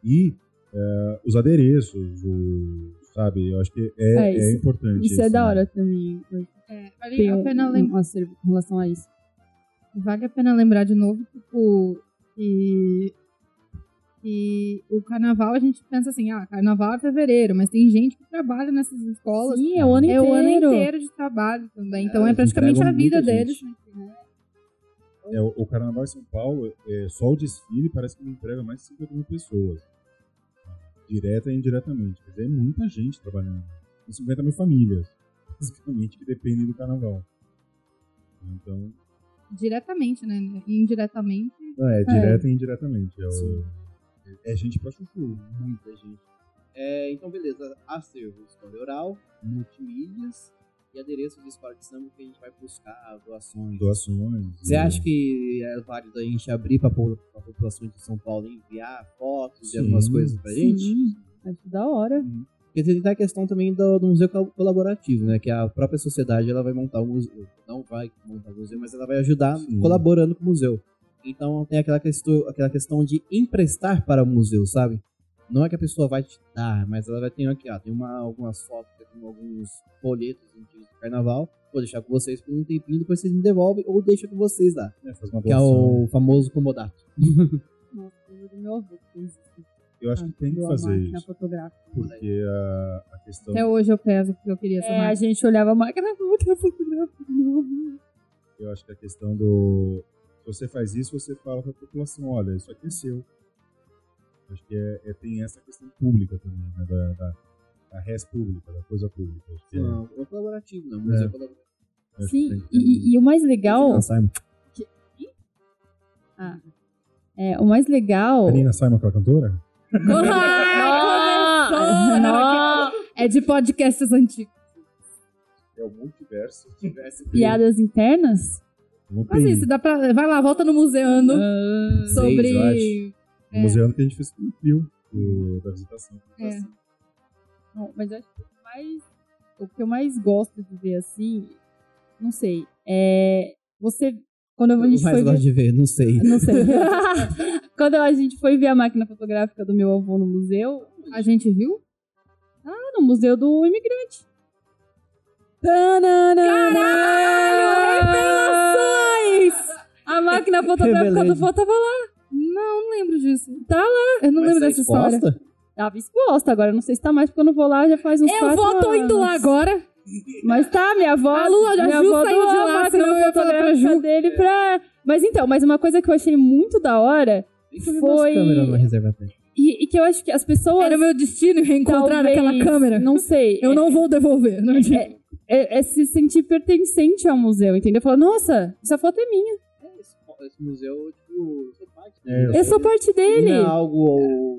E é, os adereços, o, sabe, eu acho que é, É, é isso- importante. Isso é da hora também. É, vale Tem a um, pena lembrar. com relação a isso. Vale a pena lembrar de novo, tipo, que, que o carnaval a gente pensa assim, ah, carnaval é fevereiro, mas tem gente que trabalha nessas escolas. Sim, é o ano é inteiro. o ano inteiro de trabalho também. Então é, eles praticamente a vida deles. gente. né? É, o, o Carnaval em São Paulo, é, só o desfile parece que ele entrega mais de 50 mil pessoas. Direta e indiretamente. Quer dizer, é muita gente trabalhando. Tem 50 mil famílias, [LAUGHS] basicamente, que dependem do Carnaval. Então, Diretamente, né? Indiretamente. é, direta e indiretamente. É, o- é gente pra chuchu. Muita gente. É, então, beleza. Acervo, história oral, multimídias e adereços de escola de samba que a gente vai buscar doações. Doações. Você e- acha que é válido a gente abrir para a população de São Paulo enviar fotos de Sim, algumas coisas pra gente? Sim, acho da hora. Porque tem a questão também do, do museu col- colaborativo, né? Que a própria sociedade ela vai montar o museu. Não vai montar o museu, mas ela vai ajudar Sim. colaborando com o museu. Então tem aquela questão, aquela questão de emprestar para o museu, sabe? Não é que a pessoa vai te dar, mas ela vai ter aqui, ó, tem uma, algumas fotos, tem alguns folhetos antigos do carnaval. Vou deixar com vocês por um tempinho, depois vocês me devolvem ou deixa com vocês lá. É, faz uma Que é o famoso comodato. [LAUGHS] Nossa, eu do meu avô que fez isso. Eu acho que tem que fazer isso. Porque a, a questão. Até hoje eu peso porque eu queria essa É, a máquina. gente olhava a máquina, máquina fotográfica. Eu acho que a questão do. Se você faz isso, você fala pra população: olha, isso aqui é seu. Acho que é, é- tem essa questão pública também, né? Da, da, da res pública, da coisa pública. Acho que é- Não, é colaborativo, não. Museu É. colaborativo. acho que Sim, que e, e o mais legal. Não, Simon. Ah, é, o mais legal. Karina Simon, aquela cantora? [LAUGHS] Começou! Nossa! É de podcasts antigos. É o multiverso. [LAUGHS] Piadas internas? Não Mas tem. isso, dá pra. Vai lá, volta no museando Ah, sobre. Eu acho. O museu que a gente fez com o Pio, da visitação. É. Não, mas eu acho que o que mais, o que eu mais gosto de ver assim, não sei, é você quando a gente mais foi gosto ver, de ver, não sei. não sei. [LAUGHS] [LAUGHS] quando a gente foi ver a máquina fotográfica do meu avô no museu, A gente viu? ah, no museu do imigrante. Caralho, A máquina fotográfica do vô tava lá. Não, lembro disso. Tá lá. Eu não Mas lembro dessa história. exposta? Tava exposta, agora não sei se tá mais porque eu não vou lá já faz uns Eu quatro vou, tô indo lá agora. Mas tá, minha avó. A Lu, a minha Ju avó saiu de lá, senão eu ia pra Ju. dele pra. Mas então, mas uma coisa que eu achei muito da hora eu Foi- e, e que eu acho que as pessoas. Era o meu destino reencontrar talvez- aquela câmera. Não sei. Eu não vou devolver. Não É, é, é se sentir pertencente ao museu, entendeu? Falar, nossa, essa foto é minha. É, esse, esse museu, tipo, eu É, dele. Eu sou parte dele. Não é algo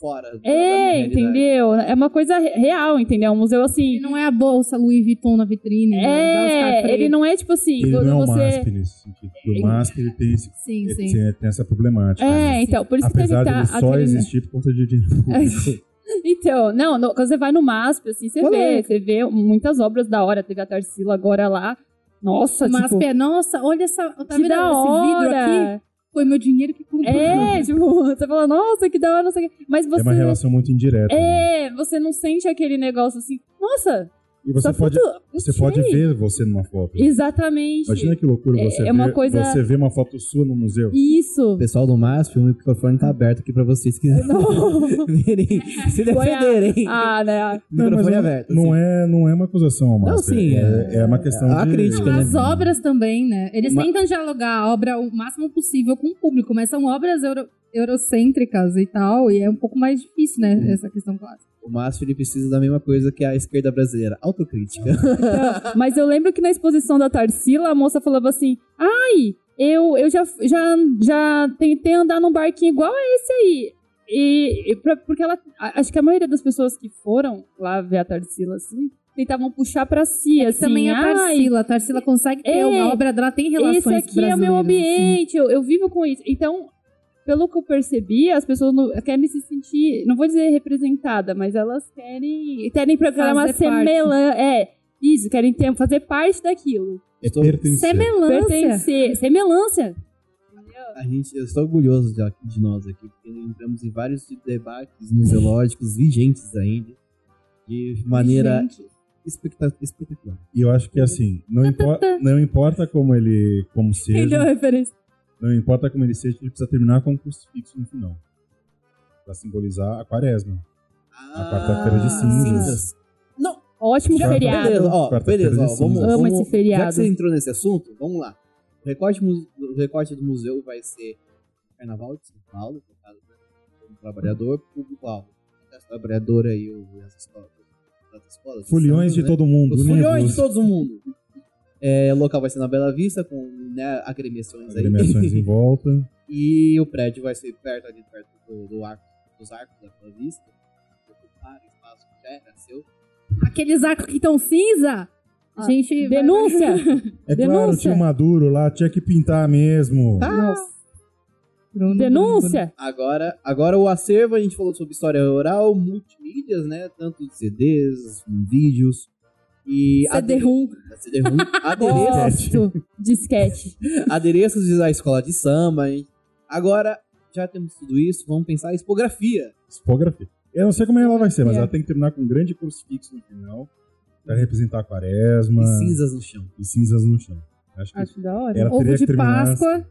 fora da- da É, realidade. entendeu? É uma coisa re- real, entendeu? Um museu assim. E não é a bolsa Louis Vuitton na vitrine. né? da É, Freire. ele não é tipo assim, Ele não é o você. MASP nesse sentido. O MASP ele tem, esse, Sim, ele sim. tem- essa problemática. né? É, então, por isso Apesar que de teve ele tá, só aquele- existir por conta de dinheiro público. [LAUGHS] Então, não, no- quando você vai no MASP, assim, você vê, você vê muitas obras da hora. Teve a Tarsila agora lá. Nossa, Mas, tipo, pé, nossa, olha essa. Tá que vendo da esse vidro hora. aqui? Foi meu dinheiro que comprou. É, [LAUGHS] tipo, você fala, nossa, que da hora, não sei o quê. Mas É você. uma relação muito indireta. né? É, você não sente aquele negócio assim, nossa, E você pode, você pode ver você numa foto. Exatamente. Imagina que loucura É- você, é uma ver, coisa- você ver uma foto sua no museu. Isso. Pessoal do MASP, o microfone tá aberto aqui pra vocês que Não. [LAUGHS] virem se defenderem. ah, né? Microfone Não, mas aberto. Não assim. é, não é uma acusação ao Não, MASP. sim, é, é- é uma questão a de... crítica, Não, né? as obras também, né? Eles Ma- tentam dialogar a obra o máximo possível com o público, mas são obras euro- eurocêntricas e tal, e é um pouco mais difícil, né? Essa questão clássica. O MASP ele precisa da mesma coisa que a esquerda brasileira, autocrítica. Mas eu lembro que na exposição da Tarsila, a moça falava assim: ai, eu, eu já, já, já tentei andar num barquinho igual a esse aí. E, e pra- porque ela. Acho que a maioria das pessoas que foram lá ver a Tarsila, assim, tentavam puxar pra si, assim. Também a "Ai, Tarsila. A Tarsila consegue ter É, uma obra dela, tem relações esse aqui é o meu assim. ambiente, eu, eu vivo com isso. Então, pelo que eu percebi, as pessoas não, querem se sentir, não vou dizer representada, mas elas querem, querem parte. semelhança. É, isso, querem ter, fazer parte daquilo. Estou, Pertencer. Semelhança. Pertencer, semelhança. a gente, eu estou orgulhoso de, de nós aqui, porque entramos em vários debates museológicos vigentes ainda, de maneira Gente, espetacular. E eu acho que assim, não, impo não importa como ele como seja, referência? Não importa como ele seja, ele precisa terminar com um crucifixo no final. Pra simbolizar a quaresma. A quarta-feira de cinzas. Não, Ótimo Já, feriado. beleza, ó, beleza, ó, vamos. Amo vamos- esse feriado. Já que você entrou nesse assunto, vamos lá. O recorte, o recorte do museu vai ser Carnaval de São Paulo, no caso, né, como trabalhador, público-alvo. As trabalhadoras e o- as escolas. As escolas Foliões de né? todo mundo. Os foliões de todo mundo. É, o local vai ser na Bela Vista, com né, agremiações aí. agremiações em volta. [LAUGHS] E o prédio vai ser perto ali, perto do, do arco, dos arcos da Bela Vista. para o espaço que já era seu. Aqueles arcos que estão cinza, a gente... Denúncia! [LAUGHS] É claro, Denúncia. tinha o Maduro lá, tinha que pintar mesmo. Nossa. Bruno, Denúncia! Agora, agora o acervo, a gente falou sobre história oral, multimídias, né? Tanto de CDs, vídeos e... CD-ROM. [LAUGHS] CD-ROM. Adereços. Disquete. adereços da escola de samba. hein? Agora, já temos tudo isso, vamos pensar em expografia. Tipografia. Eu não sei como ela vai ser, mas É. ela tem que terminar com um grande crucifixo no final. Pra representar a quaresma. E cinzas no chão. e cinzas no chão. Acho que Acho da hora. ela Ovo que de. Páscoa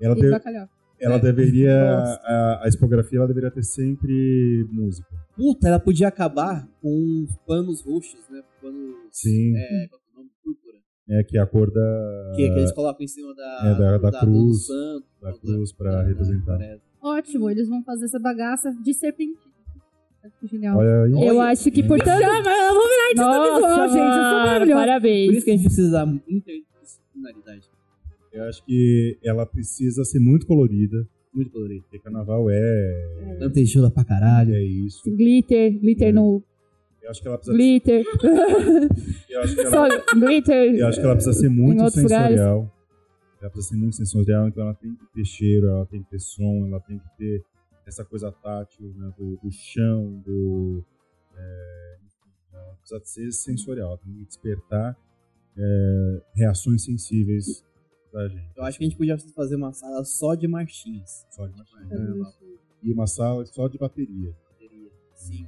Ela, e de- bacalhau. Ela É. deveria. A, a expografia ela deveria ter sempre música. Puta, ela podia acabar com panos roxos, né? Panos... Sim. É, qual que é o nome? Púrpura. É que é a cor da, Que, que eles colocam em cima da, É, da- da do cruz, santo, da do- cruz pra da- representar. da- Ótimo, eles vão fazer essa bagaça de serpentina. Genial. Olha aí. Eu acho que, portanto. Chama, eu vou virar artista Nossa, gente. Eu sou mano, maravilhosa. Por Parabéns. isso que a gente precisa da interdisciplinaridade. Eu acho que ela precisa ser muito colorida. Muito colorido. Porque carnaval é. Lantejula pra caralho. É isso. Glitter, glitter no. Eu acho que ela precisa. Glitter. [LAUGHS] Eu acho que ela, Só glitter. eu acho que ela precisa ser muito outros lugares. sensorial. Ela precisa ser muito sensorial, então ela tem que ter cheiro, ela tem que ter som, ela tem que ter essa coisa tátil né, do, do chão, do. é, ela precisa ser sensorial, ela tem que despertar é, reações sensíveis da gente. Eu acho que a gente podia fazer uma sala só de marchinhas. Só de marchinha. Carnaval. E uma sala só de bateria. Sim.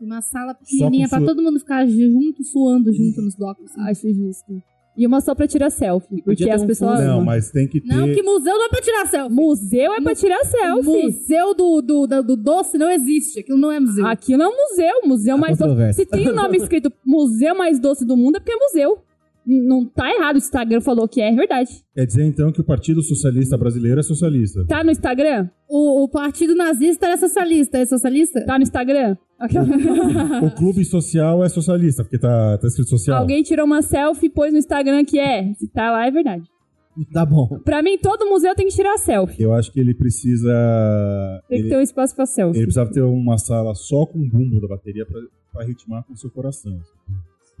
Uma sala pequenininha pra sua- todo mundo ficar junto, suando junto nos blocos. assim. Acho justo. E uma só pra tirar selfie. Porque as um pessoas. fundo. Não, mas tem que ter. Não, que museu não é pra tirar selfie. Museu é pra tirar selfie. Museu do, do, do, do doce não existe. Aquilo não é museu. Aqui não é um museu, museu Há mais doce. Se tem o nome escrito [LAUGHS] Museu Mais Doce do Mundo, é porque é museu. Não tá errado, o Instagram falou que é, é verdade. Quer dizer, então, que o Partido Socialista Brasileiro é socialista. Tá no Instagram? O, o partido nazista é socialista. É socialista? Tá no Instagram? Aquela- [LAUGHS] O Clube Social é socialista, porque tá, tá escrito social. Alguém tirou uma selfie e pôs no Instagram que é. Se tá lá, é verdade. Tá bom. Pra mim, todo museu tem que tirar selfie. Eu acho que ele precisa. Tem que Ele, ter um espaço pra selfie. ele precisava ter uma sala só com o bumbo da bateria pra, pra ritmar com o seu coração.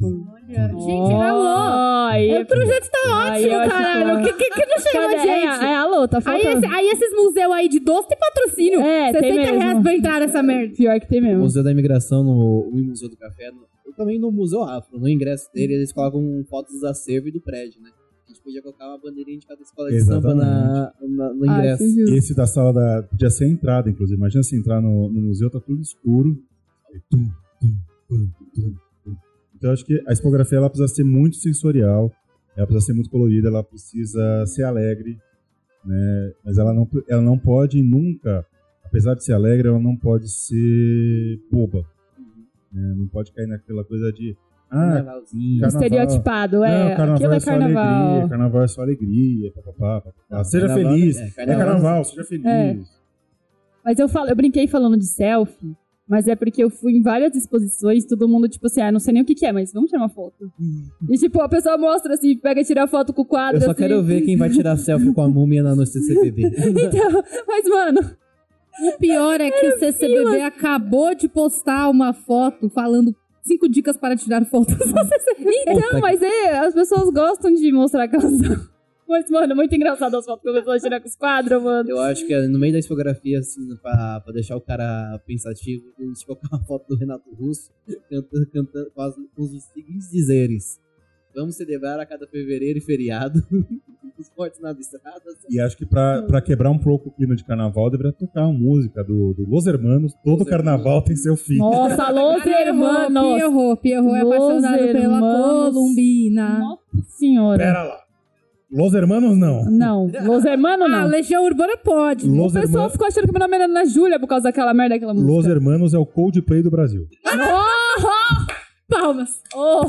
Gente, alô. Aí, O projeto tá Aí ótimo, caralho. O que, que, que não chegou, Cadê? gente? É, é, alô, tá Aí, faltando. esse- aí esses museus aí de doce tem patrocínio. É, tem 60 mesmo. reais pra entrar nessa merda. Pior que tem O mesmo. Museu da Imigração no o Museu do Café, no, e também no Museu Afro. No ingresso dele, eles colocam fotos do acervo e do prédio, né? A gente podia colocar uma bandeirinha de cada escola de samba na, na- no Ah, ingresso. justo. Esse da sala da. Podia ser a entrada, inclusive. Imagina se entrar no, no museu, tá tudo escuro. Aí, tum, tum, tum, tum, tum. Então, eu acho que a expografia ela precisa ser muito sensorial, ela precisa ser muito colorida, ela precisa ser alegre, né? Mas ela não, ela não pode nunca, apesar de ser alegre, ela não pode ser boba. né? Não pode cair naquela coisa de. Ah. Carnaval. Estereotipado, é. não, carnaval Aquilo é é só carnaval. alegria, carnaval é só alegria, papapá, papapá. Seja Carnaval- feliz. é, É carnaval- carnaval, seja feliz. É. Mas eu falo, eu brinquei falando de selfie, mas é porque eu fui em várias exposições, todo mundo, tipo assim, ah, não sei nem o que, que é, mas vamos tirar uma foto. E tipo, a pessoa mostra assim, pega e tira foto com o quadro. Eu só assim. quero ver quem vai tirar selfie com a múmia na no CCBB. [LAUGHS] Então, mas, mano, O pior é que o CCBB acabou de postar uma foto falando cinco dicas para tirar fotos. [LAUGHS] então, mas é, as pessoas gostam de mostrar aquelas. Mas, mano, muito engraçado as fotos que a pessoa tira com os quadros, mano. Eu acho que é no meio da expografia, assim, pra, pra deixar o cara pensativo, a gente colocar uma foto do Renato Russo cantando, cantando com, as- com os seguintes dizeres. Vamos celebrar a cada fevereiro e feriado [LAUGHS] os fortes na estrada. E acho que pra, pra quebrar um pouco o clima de carnaval, deveria tocar uma música do, do Los Hermanos. Todo Los carnaval tem seu fim. Nossa, Los Hermanos! Pierrot, Pierrot é Los apaixonado pela Hermanos. Columbina. Nossa senhora. Pera lá. Los Hermanos não. Não, Los Hermanos Ah, não. Legião Urbana pode. Los, O pessoal Herma- ficou achando que meu nome era Ana Júlia por causa daquela merda daquela música. Los Hermanos é o Coldplay do Brasil. Palmas. Oh!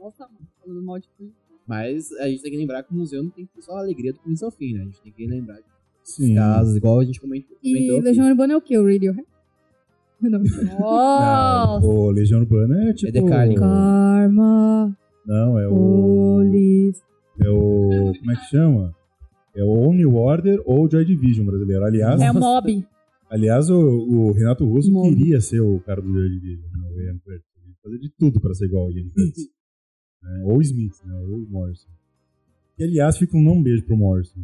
Nossa, mano, falando mal de coisa. Mas a gente tem que lembrar que o museu não tem só a alegria do começo ao fim, né? A gente tem que lembrar de Sim. casos, igual a gente comentou. E. Legião Urbana é o quê? O Radiohead? [LAUGHS] Não. Não, Nossa! o Legião Urbana é tipo... The Carlin. Karma, Não, é o... Police. É o... Como é que chama? É o Only Order ou Joy Division brasileiro. Aliás, É o mob. Aliás, o, o Renato Russo Morro. queria ser o cara do Jardim dele, né, o Ian Curtis. Ele fazer de tudo pra ser igual ao Ian Curtis. né? Ou Smith, né? Ou Morrison. E, aliás, fica um não beijo pro Morrison.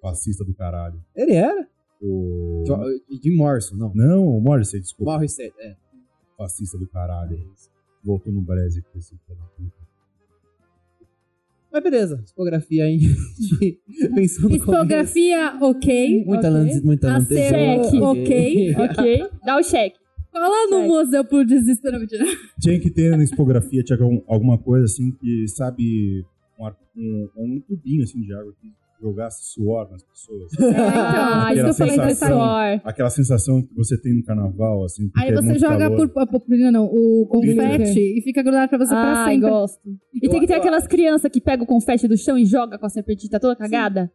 Fascista do caralho. Ele era? O... Jim Morrison, não. Não, o Morrison, desculpa. Morrissey, é. Fascista do caralho. Voltou no Brasil com esse puta. Mas beleza, discografia aí. Discografia, [LAUGHS] ok. Muita Ok. lance, muita Acerto, lantejola, ok. ok. [LAUGHS] Dá o cheque. Cola no museu pro desespero. Tinha que ter na expografia tinha algum- alguma coisa assim que, sabe, um, ar- um, um tubinho assim de água que jogasse suor nas pessoas. [LAUGHS] Ah, isso que eu falei suor. Aquela sensação que você tem no carnaval, assim. Aí é você muito joga calor. por, a purpurina, não, o confete e fica grudado pra você pra Ai, sempre. gosto. E tem que ter Eu- aquelas crianças que pegam o confete do chão e joga com a serpentina toda cagada.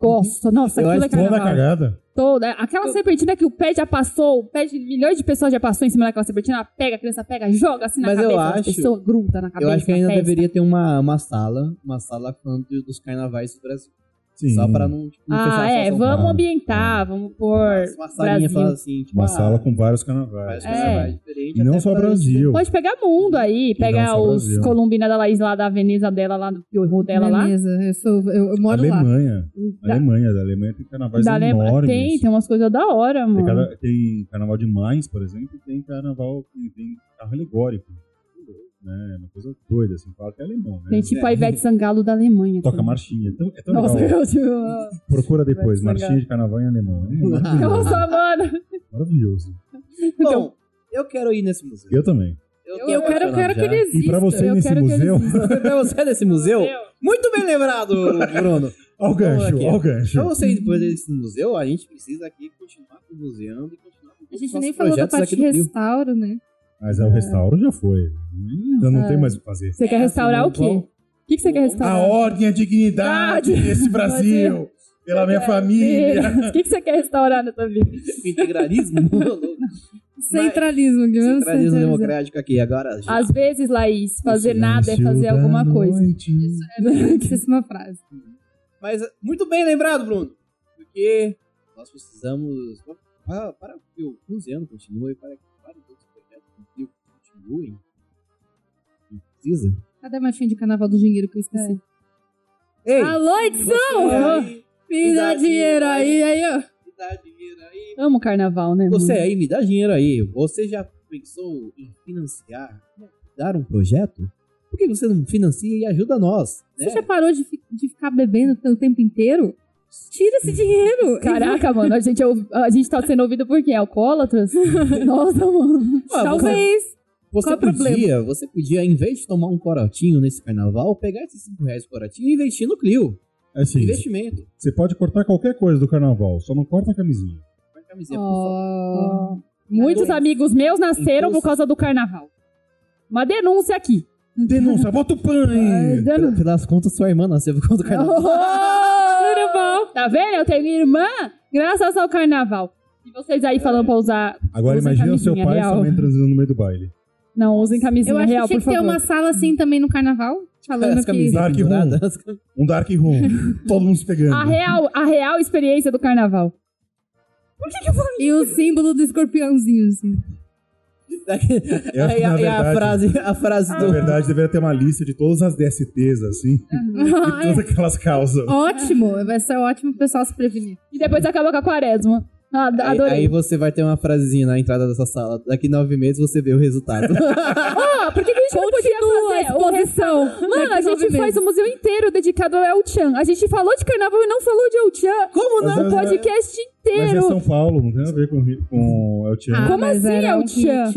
Gosto. Nossa, Eu aquilo é acho Toda carnaval. cagada. Toda. Aquela serpentina que o pé já passou, o pé de milhões de pessoas já passou em cima daquela serpentina, ela pega, a criança pega, joga assim na Mas eu cabeça da acho- pessoa, gruda na cabeça. Eu acho que ainda deveria ter uma, uma sala, uma sala falando dos carnavais do Brasil. Sim. Só pra não, tipo, não Ah, é, São vamos ambientar, vamos pôr Uma salinha Brasil. falando assim, tipo, Uma ah, sala com vários carnavais. É. carnavais diferentes. E não só Brasil. Pode pegar mundo aí, pegar os Brasil. Columbina da Laís lá da Veneza dela, lá do Piorro dela lá. Beleza, eu, sou, eu, eu moro lá. Alemanha. Da- Alemanha. Da Alemanha tem carnavais da Alema- enormes. Tem, tem umas coisas da hora, Tem, mano. cara- tem carnaval de Mainz, por exemplo, e tem carnaval que tem carro alegórico. Né? Uma coisa doida, assim, fala que é alemão, né? Tem tipo a Ivete Sangalo da Alemanha. Toca também. marchinha. Então, é tão Nossa, legal. eu, Procura depois, Ivete marchinha Sangalo. de carnaval em alemão. É [LAUGHS] maravilhoso. Nossa, mano. maravilhoso. Bom, eu quero ir nesse museu. Eu também. Eu quero, quero que ele exista. E pra você ir Eu nesse museu, [LAUGHS] pra você nesse museu, muito bem lembrado, Bruno. ó o gancho, ó o gancho. Pra você ir depois desse museu, a gente precisa aqui continuar museando e continuar com A gente nem falou da parte Rio. restauro, né? Mas é, o restauro já foi. Já não É. tem mais o que fazer. Você quer É, restaurar assim, o quê? O que, que você quer A restaurar? ordem e a dignidade Verdade. desse [LAUGHS] Brasil. Pela minha família. O que, que você quer restaurar na tua vida? O [LAUGHS] integralismo, [LAUGHS] Centralismo, que mesmo centralismo centralismo. democrático aqui. Agora, já. Às vezes, Laís, fazer nada é fazer alguma coisa. noite. É belíssima frase. Mas muito bem lembrado, Bruno. Porque nós precisamos. Para, para que o museu continue, para que continuem. Não precisa. Cadê a marchinha de carnaval do dinheiro que eu esqueci? Ei! Alô, você edição! aí, Me dá dinheiro aí, aí, ó. me dá dinheiro aí. Amo carnaval, né? Você mano? aí, me dá dinheiro aí. Você já pensou em financiar, dar um projeto? Por que você não financia e ajuda nós? Você né? já parou de, fi- de ficar bebendo o tempo inteiro? Tira esse dinheiro. [LAUGHS] Caraca, mano, a gente, é a gente tá sendo ouvido por quem? Alcoólatras? [LAUGHS] Nossa, mano. Ah, Talvez. Você Qual é podia, você podia, em vez de tomar um corotinho nesse carnaval, pegar esses 5 reais por corotinho e investir no Clio. Assim, Investimento. você pode cortar qualquer coisa do carnaval, só não corta a camisinha. Põe a camisinha, por favor. Oh. Muitos Então- amigos meus nasceram então- por causa do carnaval. Uma denúncia aqui. Denúncia, bota o pan Ai, aí. dando- Pela- Pelas contas, sua irmã nasceu por conta do carnaval. Tudo bom? Tá vendo? Eu tenho irmã graças ao carnaval. E vocês aí falando pra usar. Agora imagina o seu pai e real. sua mãe transando no meio do baile. Não, usem camisinha Eu acho real, que tinha por que ter favor. uma sala assim também no carnaval. Falando As que... Dark penduradas. Um dark room. [LAUGHS] todo mundo se pegando. A real, a real experiência do carnaval. E o símbolo do escorpiãozinho, assim. Eu acho que, a, na frase, a frase Na do. verdade, deveria ter uma lista de todas as DSTs, assim. [LAUGHS] e todas aquelas causas. Ótimo. Vai ser ótimo pro pessoal se prevenir. E depois acaba com a quaresma. Ah, Aí, aí você vai ter uma frasezinha na entrada dessa sala. Daqui nove meses você vê o resultado. [LAUGHS] Ah, por que, que a gente não podia fazer a exposição. Mano, a gente faz meses. o museu inteiro dedicado ao El Chan. A gente falou de carnaval e não falou de El Chan. Como não? é- O podcast Mas é inteiro. São Paulo, não tem a ver com, com El Chan. Ah, Como assim, El um Chan?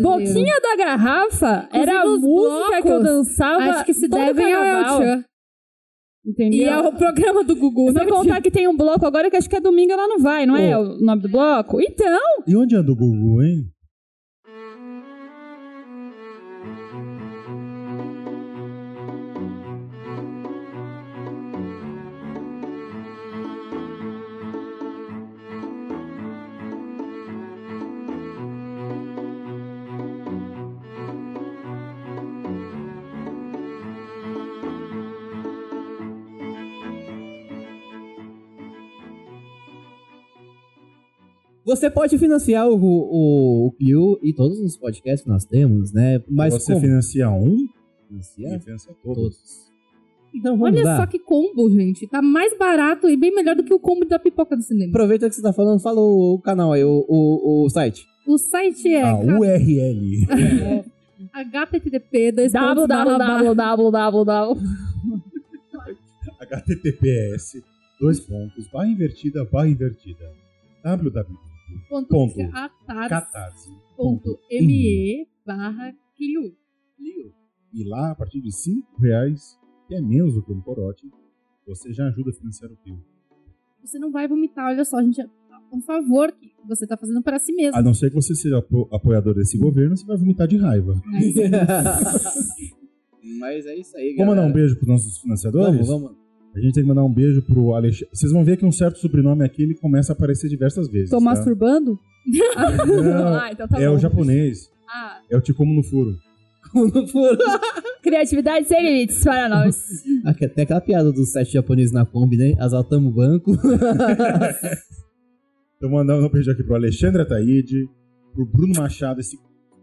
Boquinha da garrafa era a música que eu blocos, dançava. Acho que se todo devem ao carnaval. El Chan. Entendeu? E ao programa do Gugu. Sem né? contar que tem um bloco agora que acho que é domingo ela não vai, não é o nome do bloco? Então, E onde anda o Gugu, hein? Você pode financiar o, o, o Clio e todos os podcasts que nós temos, né? Mas você como? financia um, financiar você financia todos. todos. Então vamos Olha lá. só que combo, gente. Tá mais barato e bem melhor do que o combo da pipoca do cinema. Aproveita que você tá falando, fala o canal aí, o, o, o site. O site é A URL. http www. https dois pontos barra invertida barra invertida www Ponto Ponto. catarse catarse ponto me barra Clio. e lá a partir de 5 reais que é menos do que um corote você já ajuda a financiar o Pio Você não vai vomitar, olha só, gente. É um favor que você tá fazendo para si mesmo. a não ser que você seja apo- apoiador desse governo você vai vomitar de raiva Mas, [LAUGHS] [LAUGHS] Mas é isso aí, vamos mandar galera. um beijo pros nossos financiadores Vamos, vamos. A gente tem que mandar um beijo pro Alexandre vocês vão ver que um certo sobrenome aqui ele começa a aparecer diversas vezes Tô tá? masturbando? Não, [LAUGHS] ah, então tá é bom. o japonês Ah, é o Te Como no Furo Quando for. [LAUGHS] criatividade sem limites para nós. [LAUGHS] Até aquela piada dos sete japoneses na Kombi, né? Assaltamos o banco. Então mandando um beijo aqui pro Alexandre Ataíde, pro Bruno Machado, esse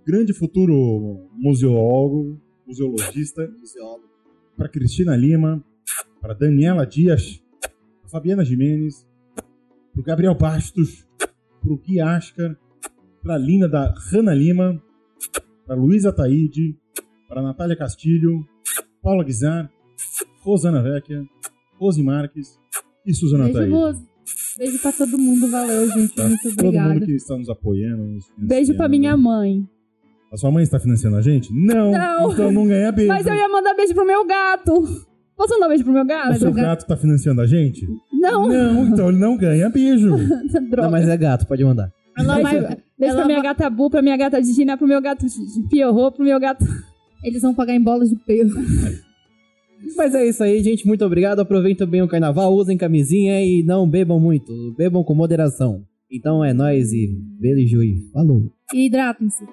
grande futuro museólogo, museologista, pra Cristina Lima, pra Daniela Dias, pra Fabiana Jimenez, pro Gabriel Bastos, pro Gui Ascar, pra Lina da Rana Lima, pra Luísa Ataíde, pra Natália Castilho, Paula Guizar, Rosana Vecchia, Rose Marques e Suzana beijo, Ataíde. Rose. Beijo pra todo mundo, valeu, gente. Tá? Muito Todo obrigada. mundo que está nos apoiando. nos Beijo pra financiando. minha mãe. A sua mãe está financiando a gente? Não. Não. Então não ganha beijo. Mas eu ia mandar beijo pro meu gato. Posso mandar beijo pro meu O gato? seu gato está financiando a gente? Não. Não, então ele não ganha beijo. [LAUGHS] Droga. Não, mas é gato, pode mandar. Ela vai, beijo ela pra minha vai- gata Bu, pra minha gata Gina, pro meu gato Piorro, pro meu gato... Eles vão pagar em bolas de pelo. [LAUGHS] Mas é isso aí, gente. Muito obrigado. Aproveitem bem o carnaval, usem camisinha e não bebam muito. Bebam com moderação. Então é nóis e beijo e falou. E hidratem-se.